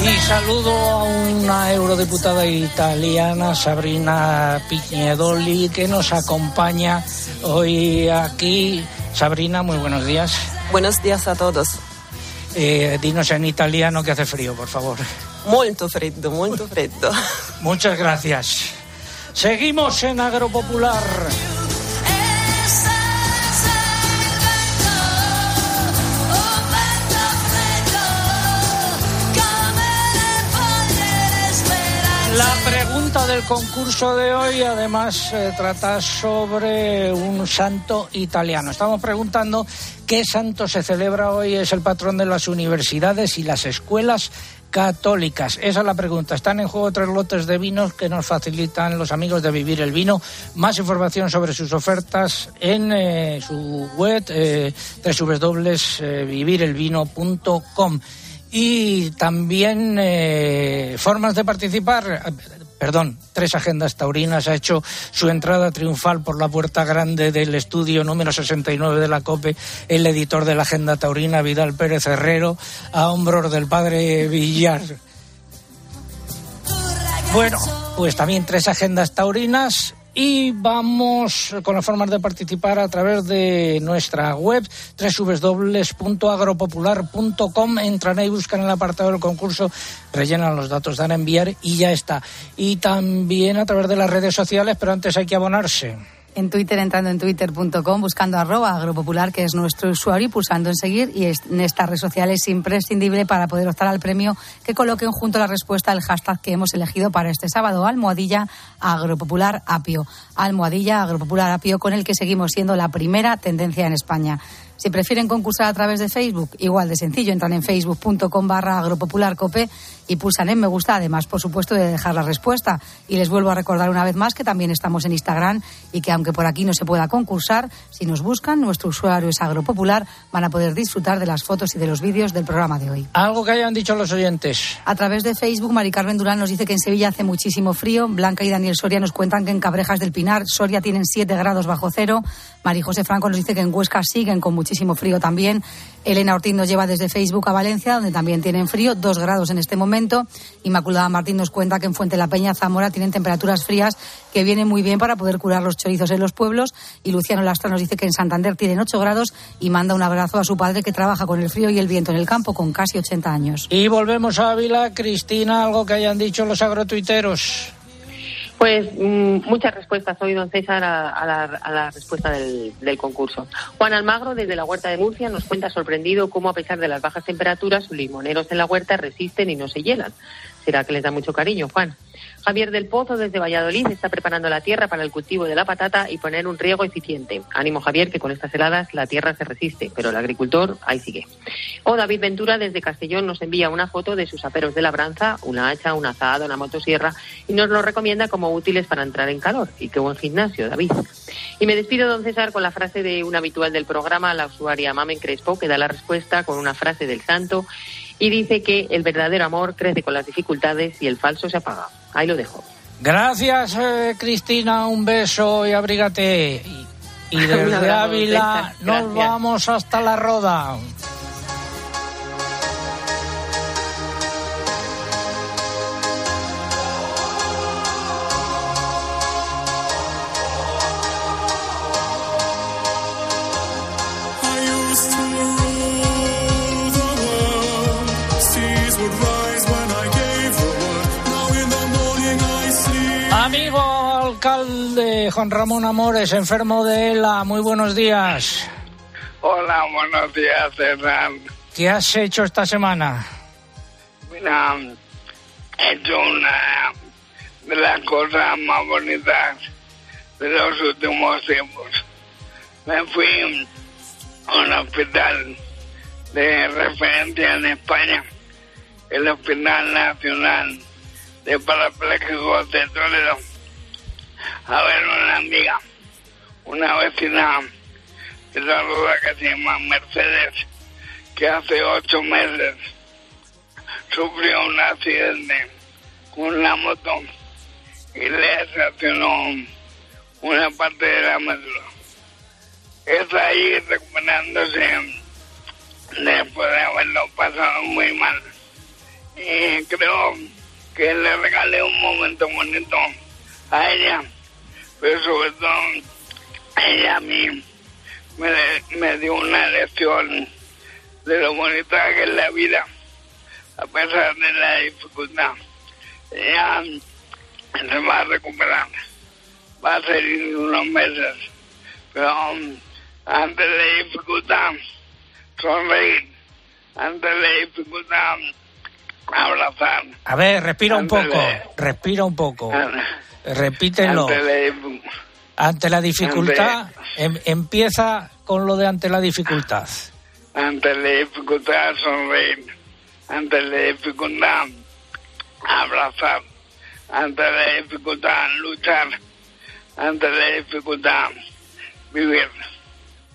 Y saludo a una eurodiputada italiana, Sabrina Piñedoli, que nos acompaña hoy aquí. Sabrina, muy buenos días. Buenos días a todos. Eh, dinos en italiano que hace frío, por favor. Molto freddo, molto freddo. Muchas gracias. Seguimos en Agropopular. Del concurso de hoy además trata sobre un santo italiano. Estamos preguntando qué santo se celebra hoy, es el patrón de las universidades y las escuelas católicas. Esa es la pregunta. Están en juego tres lotes de vinos que nos facilitan los amigos de Vivir el Vino. Más información sobre sus ofertas en eh, su web eh, www.vivirelvino.com y también eh, formas de participar. Perdón, tres agendas taurinas ha hecho su entrada triunfal por la puerta grande del estudio número 69 de la COPE, el editor de la agenda taurina, Vidal Pérez Herrero, a hombros del padre Villar. Bueno, pues también tres agendas taurinas y vamos con las formas de participar a través de nuestra web www.agropopular.com. Entran ahí, buscan el apartado del concurso, rellenan los datos, dan a enviar y ya está. Y también a través de las redes sociales, pero antes hay que abonarse. En Twitter, entrando en twitter.com, buscando arroba agropopular, que es nuestro usuario, y pulsando en seguir. Y en esta red social es imprescindible para poder optar al premio que coloquen junto a la respuesta el hashtag que hemos elegido para este sábado, almohadilla agropopular apio. Almohadilla agropopular apio, con el que seguimos siendo la primera tendencia en España. Si prefieren concursar a través de Facebook, igual de sencillo, entran en facebook.com barra agropopularcope y pulsan en me gusta, además, por supuesto, de dejar la respuesta. Y les vuelvo a recordar una vez más que también estamos en Instagram y que aunque por aquí no se pueda concursar, si nos buscan, nuestro usuario es agropopular, van a poder disfrutar de las fotos y de los vídeos del programa de hoy. Algo que hayan dicho los oyentes. A través de Facebook, Mari Carmen Durán nos dice que en Sevilla hace muchísimo frío. Blanca y Daniel Soria nos cuentan que en Cabrejas del Pinar, Soria tienen 7 grados bajo cero. Mari José Franco nos dice que en Huesca siguen con muchísimo frío también. Elena Ortiz nos lleva desde Facebook a Valencia, donde también tienen frío, 2 grados en este momento. Inmaculada Martín nos cuenta que en Fuente la Peña, Zamora, tienen temperaturas frías que vienen muy bien para poder curar los chorizos en los pueblos. Y Luciano Lastra nos dice que en Santander tienen 8 grados y manda un abrazo a su padre que trabaja con el frío y el viento en el campo con casi 80 años. Y volvemos a Ávila. Cristina, algo que hayan dicho los agrotuiteros. Pues mmm, muchas respuestas hoy, don César, a, a, la, a la, respuesta del, del, concurso. Juan Almagro, desde la Huerta de Murcia, nos cuenta sorprendido cómo, a pesar de las bajas temperaturas, sus limoneros en la huerta resisten y no se hielan. ¿Será que les da mucho cariño, Juan? Javier del Pozo, desde Valladolid, está preparando la tierra para el cultivo de la patata y poner un riego eficiente. Ánimo, Javier, que con estas heladas la tierra se resiste, pero el agricultor ahí sigue. O David Ventura, desde Castellón, nos envía una foto de sus aperos de labranza, una hacha, un azado, una motosierra, y nos lo recomienda como útiles para entrar en calor. Y qué buen gimnasio, David. Y me despido, don César, con la frase de un habitual del programa, la usuaria Mamen Crespo, que da la respuesta con una frase del santo y dice que el verdadero amor crece con las dificultades y el falso se apaga. Ahí lo dejo. Gracias, eh, Cristina. Un beso y abrígate. Y, y <laughs> desde Ávila nos vamos hasta la Roda. Juan Ramón Amores, enfermo de ELA. Muy buenos días. Hola, buenos días, Hernán. ¿Qué has hecho esta semana? Mira, he hecho una de las cosas más bonitas de los últimos tiempos. Me fui a un hospital de referencia en España, el Hospital Nacional de Parapléjicos de Toledo, a ver una amiga, una vecina de la rueda que se llama Mercedes, que hace ocho meses sufrió un accidente con la moto y le reaccionó una parte de la médula. Está ahí recuperándose después de haberlo pasado muy mal. Y creo que le regalé un momento bonito a ella, pero sobre todo ella a mí me, me dio una lección de lo bonita que es la vida, a pesar de la dificultad. Ella se va a recuperar, va a salir unos meses, pero um, ante la dificultad, sonreír, ante la dificultad, abrazar. A ver, respira un poco, respira un poco. Repítelo. Ante la dificultad. Ante la dificultad, em- empieza con lo de ante la dificultad. ante la dificultad sonreír, ante la dificultad abrazar, ante la dificultad luchar, ante la dificultad vivir.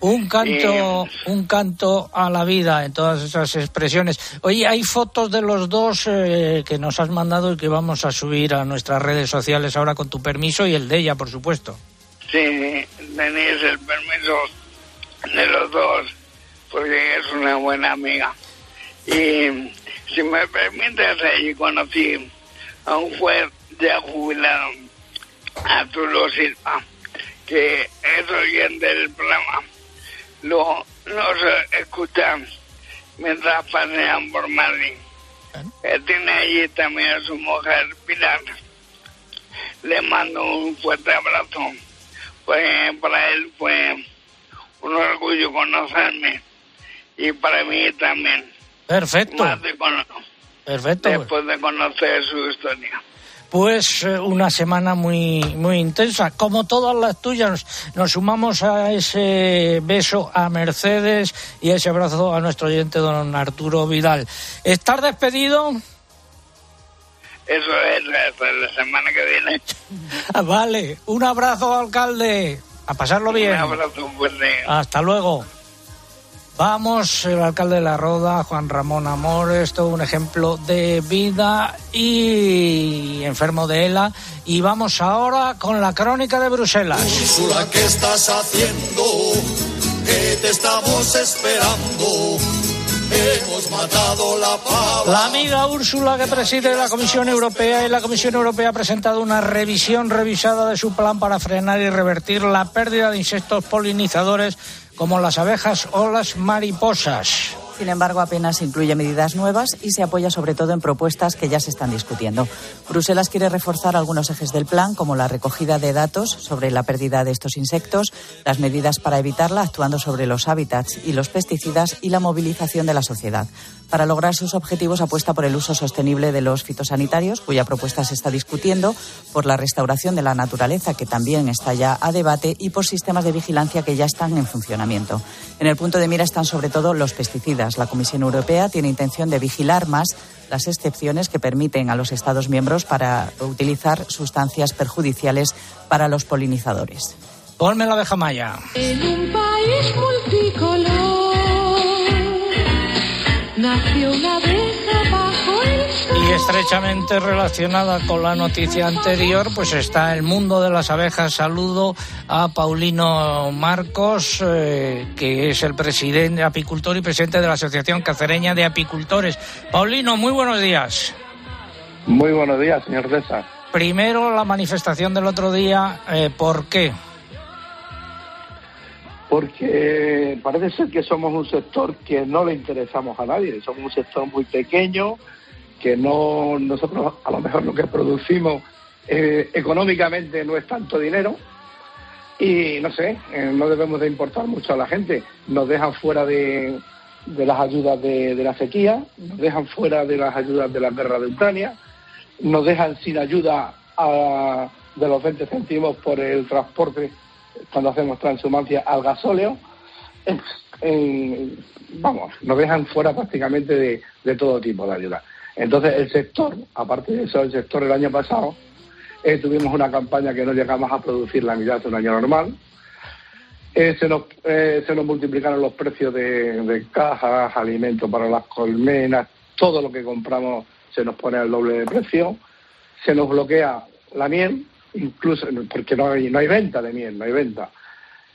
Un canto, un canto a la vida en todas esas expresiones. Oye, hay fotos de los dos eh, que nos has mandado y que vamos a subir a nuestras redes sociales ahora con tu permiso y el de ella, por supuesto. Sí, tenéis el permiso de los dos, porque es una buena amiga. Y si me permites, allí conocí a un juez ya jubilado, Arturo Silva, que es oyente del programa. Lo, nos escucha mientras pasean por Madrid. Él tiene allí también a su mujer Pilar. Le mando un fuerte abrazo. Pues para él fue un orgullo conocerme y para mí también. Perfecto, Más de perfecto. después de conocer su historia. Pues eh, una semana muy muy intensa, como todas las tuyas. Nos sumamos a ese beso a Mercedes y a ese abrazo a nuestro oyente don Arturo Vidal. ¿Estás despedido? Eso es hasta la semana que viene. <laughs> Vale, un abrazo, alcalde. A pasarlo bien. Un abrazo fuerte. Hasta luego. Vamos, el alcalde de La Roda, Juan Ramón Amores, todo un ejemplo de vida y enfermo de ELA. Y vamos ahora con la crónica de Bruselas. Úrsula, ¿qué estás haciendo? Que te estamos esperando. Hemos matado la pava. La amiga Úrsula, que preside la Comisión Europea, y la Comisión Europea ha presentado una revisión revisada de su plan para frenar y revertir la pérdida de insectos polinizadores como las abejas o las mariposas. Sin embargo, apenas incluye medidas nuevas y se apoya sobre todo en propuestas que ya se están discutiendo. Bruselas quiere reforzar algunos ejes del plan, como la recogida de datos sobre la pérdida de estos insectos, las medidas para evitarla actuando sobre los hábitats y los pesticidas y la movilización de la sociedad. Para lograr sus objetivos apuesta por el uso sostenible de los fitosanitarios, cuya propuesta se está discutiendo, por la restauración de la naturaleza, que también está ya a debate, y por sistemas de vigilancia que ya están en funcionamiento. En el punto de mira están sobre todo los pesticidas. La Comisión Europea tiene intención de vigilar más las excepciones que permiten a los Estados miembros para utilizar sustancias perjudiciales para los polinizadores. Ponme la abeja maya. En un país multicolor nació una abeja bajo el sol. Y estrechamente relacionada con la noticia anterior, pues está el mundo de las abejas. Saludo a Paulino Marcos, eh, que es el presidente apicultor y presidente de la Asociación Cacereña de Apicultores. Paulino, muy buenos días. Muy buenos días, señor César. Primero, la manifestación del otro día, eh, ¿por qué? Porque parece ser que somos un sector que no le interesamos a nadie. Somos un sector muy pequeño, que no nosotros a lo mejor lo que producimos Eh, económicamente no es tanto dinero y no sé, eh, no debemos de importar mucho a la gente. Nos dejan fuera de, las ayudas de, la sequía, nos dejan fuera de las ayudas de la guerra de Ucrania, nos dejan sin ayuda de los 20 céntimos por el transporte cuando hacemos transhumancia al gasóleo. Vamos, nos dejan fuera prácticamente de, de todo tipo de ayuda. Entonces, el sector, aparte de eso, el sector el año pasado, eh, tuvimos una campaña que no llegamos a producir la mitad de un año normal. Eh, se, nos, eh, se nos multiplicaron los precios de, de cajas, alimentos para las colmenas, todo lo que compramos se nos pone al doble de precio. Se nos bloquea la miel, incluso porque no hay, no hay venta de miel, no hay venta.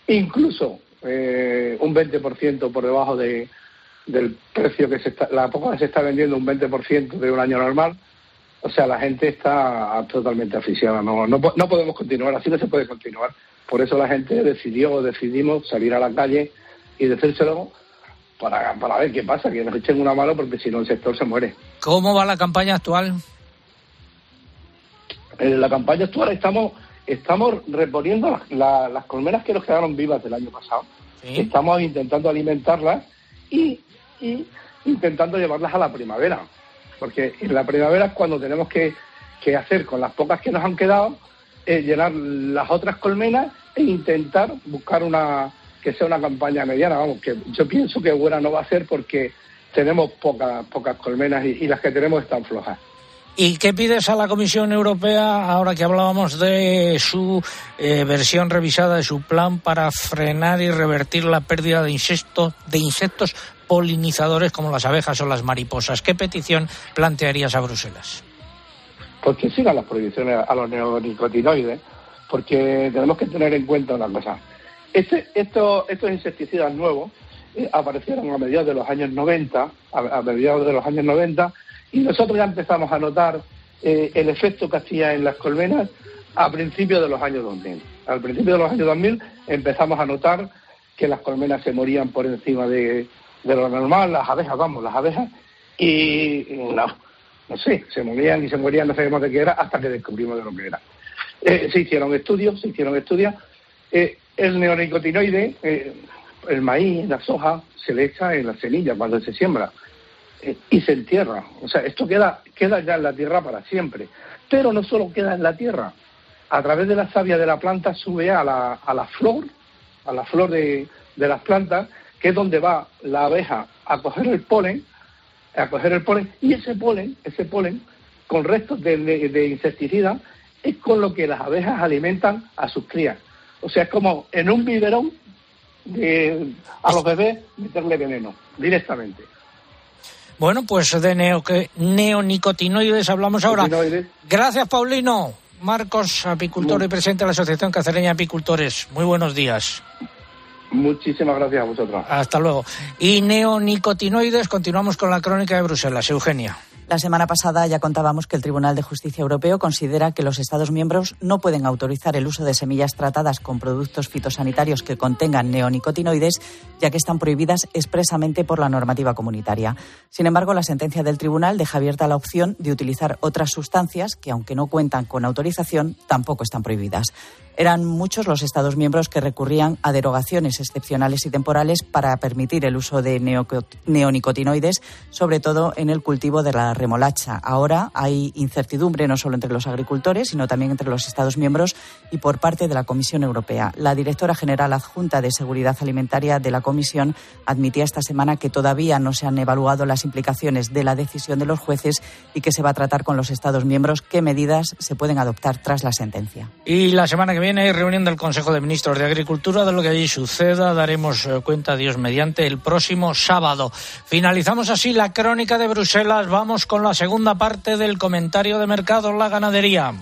Incluso eh, un 20% por debajo de, del precio que se está, la poca se está vendiendo, un 20% de un año normal. O sea, la gente está totalmente asfixiada. No, no, po- no podemos continuar, así no se puede continuar. Por eso la gente decidió, decidimos salir a la calle y decírselo para, para ver qué pasa, que nos echen una mano porque si no el sector se muere. ¿Cómo va la campaña actual? En la campaña actual estamos estamos reponiendo las, la- las colmenas que nos quedaron vivas del año pasado. Estamos intentando alimentarlas y, y intentando llevarlas a la primavera. Porque en la primavera es cuando tenemos que, que hacer con las pocas que nos han quedado, eh, llenar las otras colmenas e intentar buscar una que sea una campaña mediana. Vamos, que yo pienso que buena no va a ser porque tenemos pocas pocas colmenas y, y las que tenemos están flojas. ¿Y qué pides a la Comisión Europea ahora que hablábamos de su eh, versión revisada de su plan para frenar y revertir la pérdida de insectos, de insectos polinizadores como las abejas o las mariposas? ¿Qué petición plantearías a Bruselas? porque sigan las prohibiciones a los neonicotinoides, porque tenemos que tener en cuenta una cosa. Este, esto- estos insecticidas nuevos eh, aparecieron a mediados de los años 90, a, a mediados de los años 90, y nosotros ya empezamos a notar eh, el efecto que hacía en las colmenas a principios de los años 2000. Al principio de los años 2000 empezamos a notar que las colmenas se morían por encima de, de lo normal, las abejas, vamos, las abejas, y no, no sé, se morían y se morían, no sabíamos de qué era, hasta que descubrimos de lo que era. Eh, se hicieron estudios, se hicieron estudios. Eh, el neonicotinoide, el maíz, la soja, se le echa en la semilla cuando se siembra y se entierra. O sea, esto queda, queda ya en la tierra para siempre. Pero no solo queda en la tierra, a través de la savia de la planta sube a la, a la flor, a la flor de, de las plantas, que es donde va la abeja a coger el polen, a coger el polen, y ese polen, ese polen, con restos de, de- insecticida, es con lo que las abejas alimentan a sus crías. O sea, es como en un biberón de, a los bebés meterle veneno, directamente. Bueno, pues de neo- que- neonicotinoides hablamos ahora. Gracias, Paulino. Marcos, apicultor y presidente de la Asociación Cacereña de Apicultores. Muy buenos días. Muchísimas gracias a vosotros. Hasta luego. Y neonicotinoides, continuamos con la crónica de Bruselas. Eugenia. La semana pasada ya contábamos que el Tribunal de Justicia Europeo considera que los Estados miembros no pueden autorizar el uso de semillas tratadas con productos fitosanitarios que contengan neonicotinoides, ya que están prohibidas expresamente por la normativa comunitaria. Sin embargo, la sentencia del Tribunal deja abierta la opción de utilizar otras sustancias que, aunque no cuentan con autorización, tampoco están prohibidas. Eran muchos los Estados miembros que recurrían a derogaciones excepcionales y temporales para permitir el uso de neonicotinoides, sobre todo en el cultivo de la remolacha. Ahora hay incertidumbre no solo entre los agricultores, sino también entre los Estados miembros y por parte de la Comisión Europea. La directora general adjunta de Seguridad Alimentaria de la Comisión admitía esta semana que todavía no se han evaluado las implicaciones de la decisión de los jueces y que se va a tratar con los Estados miembros qué medidas se pueden adoptar tras la sentencia. Y la semana que viene hay reunión del Consejo de Ministros de Agricultura. De lo que allí suceda daremos eh, cuenta, Dios mediante, el próximo sábado. Finalizamos así la crónica de Bruselas. Vamos con la segunda parte del comentario de mercado, la ganadería.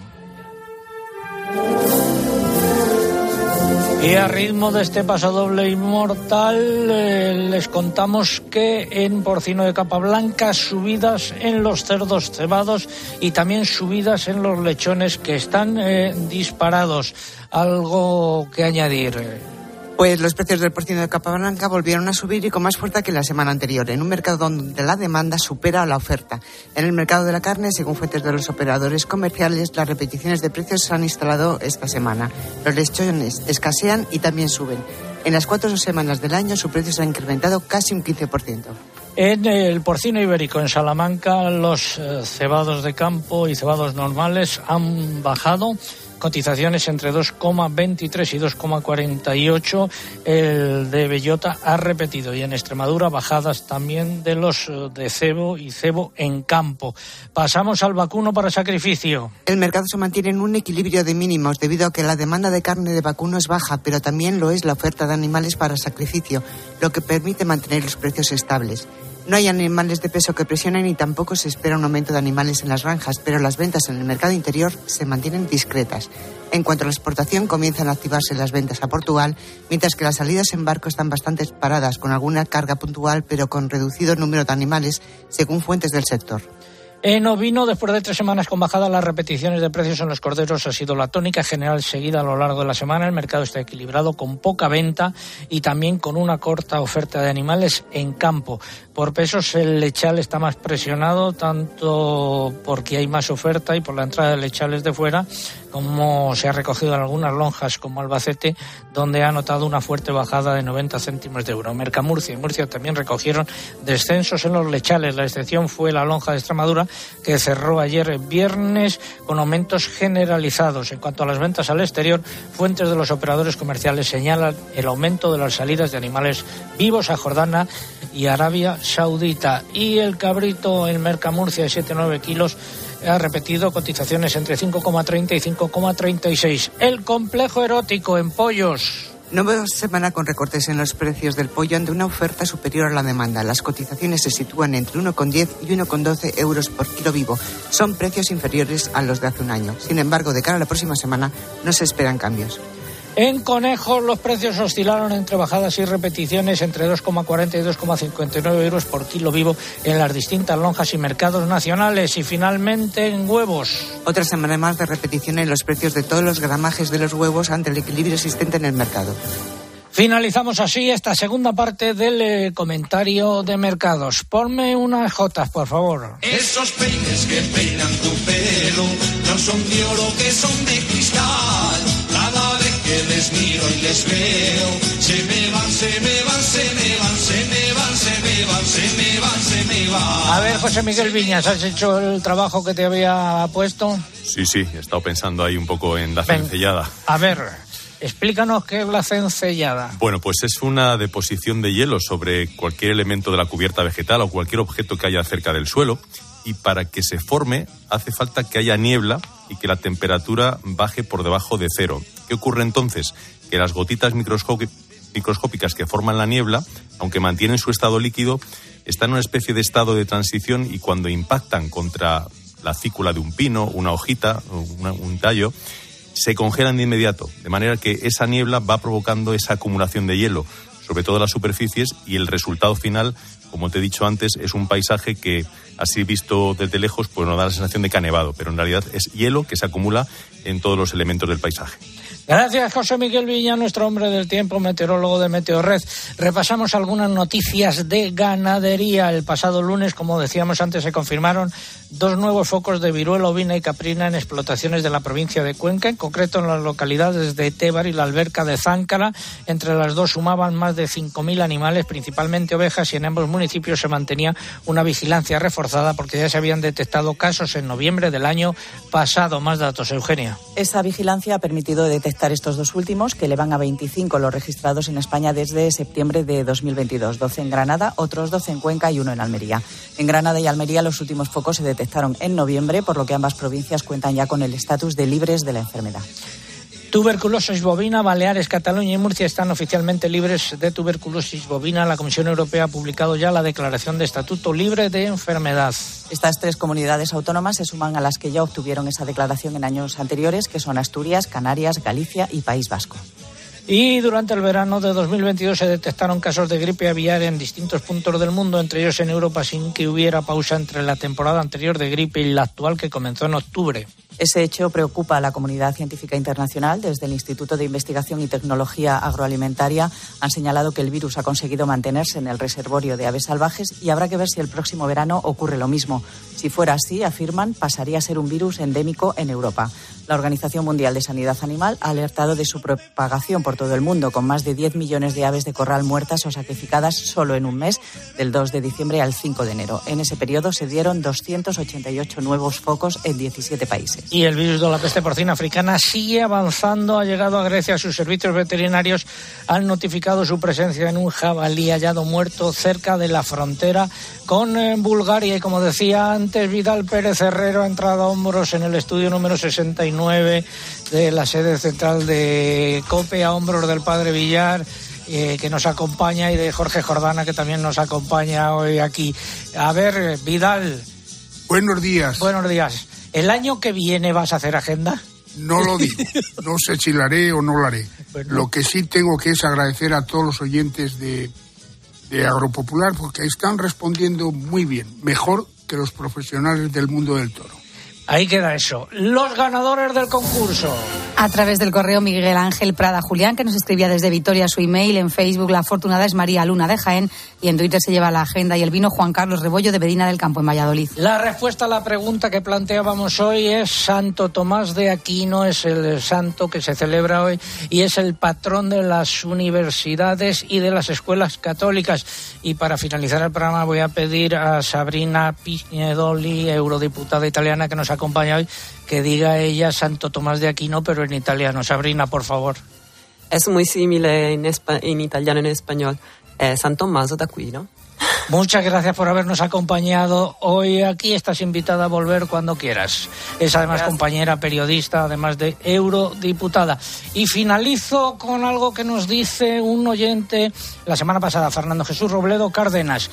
Y a ritmo de este pasodoble inmortal, eh, les contamos que en porcino de capa blanca subidas en los cerdos cebados y también subidas en los lechones que están eh, disparados. Algo que añadir. Pues los precios del porcino de capa blanca volvieron a subir y con más fuerza que la semana anterior, en un mercado donde la demanda supera la oferta. En el mercado de la carne, según fuentes de los operadores comerciales, las repeticiones de precios se han instalado esta semana. Los lechones escasean y también suben. En las cuatro semanas del año su precio se ha incrementado casi un 15%. En el porcino ibérico, en Salamanca, los eh, cebados de campo y cebados normales han bajado cotizaciones entre 2,23 y 2,48. El de bellota ha repetido y en Extremadura bajadas también de los eh, de cebo y cebo en campo. Pasamos al vacuno para sacrificio. El mercado se mantiene en un equilibrio de mínimos debido a que la demanda de carne de vacuno es baja, pero también lo es la oferta de animales para sacrificio, lo que permite mantener los precios estables. No hay animales de peso que presionen y tampoco se espera un aumento de animales en las granjas, pero las ventas en el mercado interior se mantienen discretas. En cuanto a la exportación, comienzan a activarse las ventas a Portugal, mientras que las salidas en barco están bastante paradas, con alguna carga puntual, pero con reducido número de animales, según fuentes del sector. En ovino, después de tres semanas con bajada, las repeticiones de precios en los corderos ha sido la tónica general seguida a lo largo de la semana. El mercado está equilibrado con poca venta y también con una corta oferta de animales en campo. Por pesos el lechal está más presionado, tanto porque hay más oferta y por la entrada de lechales de fuera, como se ha recogido en algunas lonjas como Albacete, donde ha notado una fuerte bajada de 90 céntimos de euro. Mercamurcia y Murcia también recogieron descensos en los lechales. La excepción fue la lonja de Extremadura, que cerró ayer viernes con aumentos generalizados. En cuanto a las ventas al exterior, fuentes de los operadores comerciales señalan el aumento de las salidas de animales vivos a Jordana y Arabia Saudita. Y el cabrito en Mercamurcia de 7-9 kilos ha repetido cotizaciones entre 5,30 y 5,36. El complejo erótico en pollos. Nueva semana con recortes en los precios del pollo ante una oferta superior a la demanda. Las cotizaciones se sitúan entre 1,10 y 1,12 euros por kilo vivo. Son precios inferiores a los de hace un año. Sin embargo, de cara a la próxima semana no se esperan cambios. En conejos los precios oscilaron entre bajadas y repeticiones entre 2,40 y 2,59 euros por kilo vivo en las distintas lonjas y mercados nacionales. Y finalmente en huevos. Otra semana más de repetición en los precios de todos los gramajes de los huevos ante el equilibrio existente en el mercado. Finalizamos así esta segunda parte del eh, comentario de mercados. Ponme unas jotas, por favor. Esos peines que peinan tu pelo no son de oro, que son de cristal. Les miro y les veo, se me van, se me van, se me van, se me van, se me van, se me van, se me van. A ver, José Miguel Viñas, ¿has hecho el trabajo que te había puesto? Sí, sí, he estado pensando ahí un poco en la cencellada. A ver, explícanos qué es la cencellada. Bueno, pues es una deposición de hielo sobre cualquier elemento de la cubierta vegetal o cualquier objeto que haya cerca del suelo. Y para que se forme hace falta que haya niebla y que la temperatura baje por debajo de cero. ¿Qué ocurre entonces? Que las gotitas microscópicas que forman la niebla, aunque mantienen su estado líquido, están en una especie de estado de transición y cuando impactan contra la cícula de un pino, una hojita, una- un tallo, se congelan de inmediato, de manera que esa niebla va provocando esa acumulación de hielo sobre todas las superficies y el resultado final, como te he dicho antes, es un paisaje que así visto desde lejos pues nos da la sensación de que ha nevado, pero en realidad es hielo que se acumula en todos los elementos del paisaje. Gracias, José Miguel Viña, nuestro hombre del tiempo, meteorólogo de Meteorred. Repasamos algunas noticias de ganadería. El pasado lunes, como decíamos antes, se confirmaron dos nuevos focos de viruela ovina y caprina en explotaciones de la provincia de Cuenca, en concreto en las localidades de Tébar y la alberca de Záncara. Entre las dos sumaban más de 5.000 animales, principalmente ovejas, y en ambos municipios se mantenía una vigilancia reforzada porque ya se habían detectado casos en noviembre del año pasado. Más datos, Eugenia. Esa vigilancia ha permitido detectar estos dos últimos, que elevan a 25 los registrados en España desde septiembre de 2022. 12 en Granada, otros 12 en Cuenca y uno en Almería. En Granada y Almería los últimos focos se detectaron en noviembre, por lo que ambas provincias cuentan ya con el estatus de libres de la enfermedad. Tuberculosis bovina, Baleares, Cataluña y Murcia están oficialmente libres de tuberculosis bovina. La Comisión Europea ha publicado ya la declaración de estatuto libre de enfermedad. Estas tres comunidades autónomas se suman a las que ya obtuvieron esa declaración en años anteriores, que son Asturias, Canarias, Galicia y País Vasco. Y durante el verano de 2022 se detectaron casos de gripe aviar en distintos puntos del mundo, entre ellos en Europa, sin que hubiera pausa entre la temporada anterior de gripe y la actual que comenzó en octubre. Ese hecho preocupa a la comunidad científica internacional. Desde el Instituto de Investigación y Tecnología Agroalimentaria han señalado que el virus ha conseguido mantenerse en el reservorio de aves salvajes y habrá que ver si el próximo verano ocurre lo mismo. Si fuera así, afirman, pasaría a ser un virus endémico en Europa. La Organización Mundial de Sanidad Animal ha alertado de su propagación por todo el mundo, con más de 10 millones de aves de corral muertas o sacrificadas solo en un mes, del 2 de diciembre al 5 de enero. En ese periodo se dieron 288 nuevos focos en 17 países. Y el virus de la peste porcina africana sigue avanzando, ha llegado a Grecia. Sus servicios veterinarios han notificado su presencia en un jabalí hallado muerto cerca de la frontera con eh, Bulgaria. Y como decía antes, Vidal Pérez Herrero ha entrado a hombros en el estudio número 69 de la sede central de COPE, a hombros del padre Villar. Eh, que nos acompaña y de Jorge Jordana que también nos acompaña hoy aquí. A ver, Vidal. Buenos días. Buenos días. ¿El año que viene vas a hacer agenda? No lo digo. <laughs> No sé si la haré o no la haré. Lo que sí tengo que es agradecer a todos los oyentes de, de Agropopular porque están respondiendo muy bien, mejor que los profesionales del mundo del toro. Ahí queda eso. Los ganadores del concurso. A través del correo Miguel Ángel Prada Julián, que nos escribía desde Vitoria su email. En Facebook, la afortunada es María Luna de Jaén. Y en Twitter se lleva la agenda y el vino Juan Carlos Rebollo de Medina del Campo, en Valladolid. La respuesta a la pregunta que planteábamos hoy es Santo Tomás de Aquino, es el santo que se celebra hoy y es el patrón de las universidades y de las escuelas católicas. Y para finalizar el programa voy a pedir a Sabrina Pignedoli, eurodiputada italiana, que nos acompaña hoy, que diga ella Santo Tomás de Aquino, pero en italiano. Sabrina, por favor. Es muy similar en, en italiano y en español. Eh, San Tommaso d'Aquino. Muchas gracias por habernos acompañado hoy aquí. Estás invitada a volver cuando quieras. Es además compañera periodista, además de eurodiputada. Y finalizo con algo que nos dice un oyente la semana pasada, Fernando Jesús Robledo Cárdenas.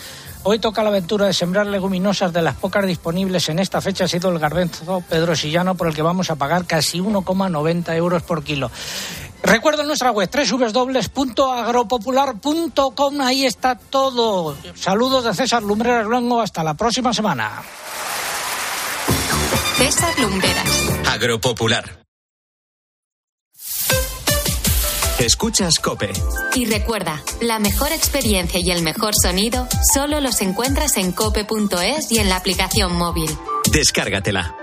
Hoy toca la aventura de sembrar leguminosas de las pocas disponibles en esta fecha. Ha sido el garbanzo pedrosillano por el que vamos a pagar casi 1,90 euros por kilo. Recuerdo nuestra web www.agropopular.com. Ahí está todo. Saludos de César Lumbreras Luengo. Hasta la próxima semana. César Lumbreras. Agropopular. Escuchas Cope. Y recuerda, la mejor experiencia y el mejor sonido solo los encuentras en cope.es y en la aplicación móvil. Descárgatela.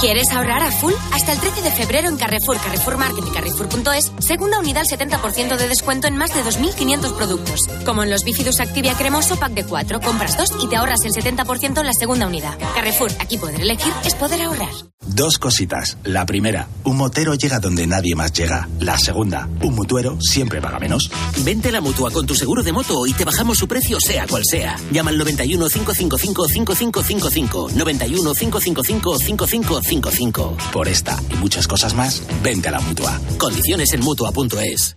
¿Quieres ahorrar a full? Hasta el 13 de febrero en Carrefour, Carrefour Market y Carrefour.es, segunda unidad al 70% de descuento en más de 2.500 productos. Como en los Bifidus Activia Cremoso Pack de 4, compras dos y te ahorras el 70% en la segunda unidad. Carrefour, aquí poder elegir es poder ahorrar. Dos cositas. La primera, un motero llega donde nadie más llega. La segunda, un mutuero siempre paga menos. Vente a la mutua con tu seguro de moto y te bajamos su precio sea cual sea. Llama al 91 555 5555. 91 555 5555. Por esta y muchas cosas más, vente a la mutua. Condiciones en mutua.es.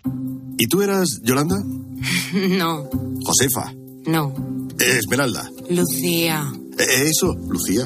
¿Y tú eras Yolanda? No, Josefa. no. Esmeralda. Lucía. Eh, Eso, Lucía.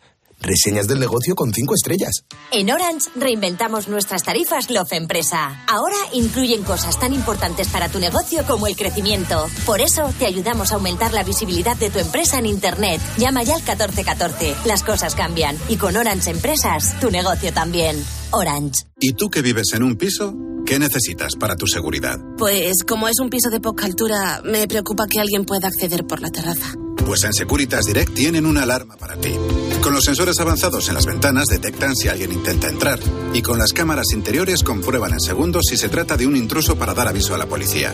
Reseñas del negocio con cinco estrellas. En Orange reinventamos nuestras tarifas Love Empresa. Ahora incluyen cosas tan importantes para tu negocio como el crecimiento. Por eso te ayudamos a aumentar la visibilidad de tu empresa en Internet. Llama ya al 1414. Las cosas cambian. Y con Orange Empresas, tu negocio también. Orange. ¿Y tú que vives en un piso? ¿Qué necesitas para tu seguridad? Pues como es un piso de poca altura, me preocupa que alguien pueda acceder por la terraza. Pues en Securitas Direct tienen una alarma para ti. Con los sensores avanzados en las ventanas detectan si alguien intenta entrar y con las cámaras interiores comprueban en segundos si se trata de un intruso para dar aviso a la policía.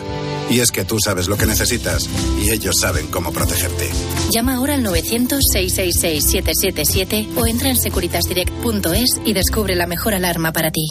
Y es que tú sabes lo que necesitas y ellos saben cómo protegerte. Llama ahora al 900-666-777 o entra en securitasdirect.es y descubre la mejor alarma para ti.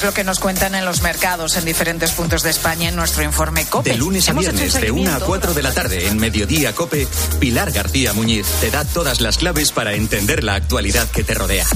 Es lo que nos cuentan en los mercados en diferentes puntos de España en nuestro informe COPE. De lunes a un viernes, de 1 a seguimiento. 4 de la tarde, en Mediodía COPE, Pilar García Muñiz te da todas las claves para entender la actualidad que te rodea.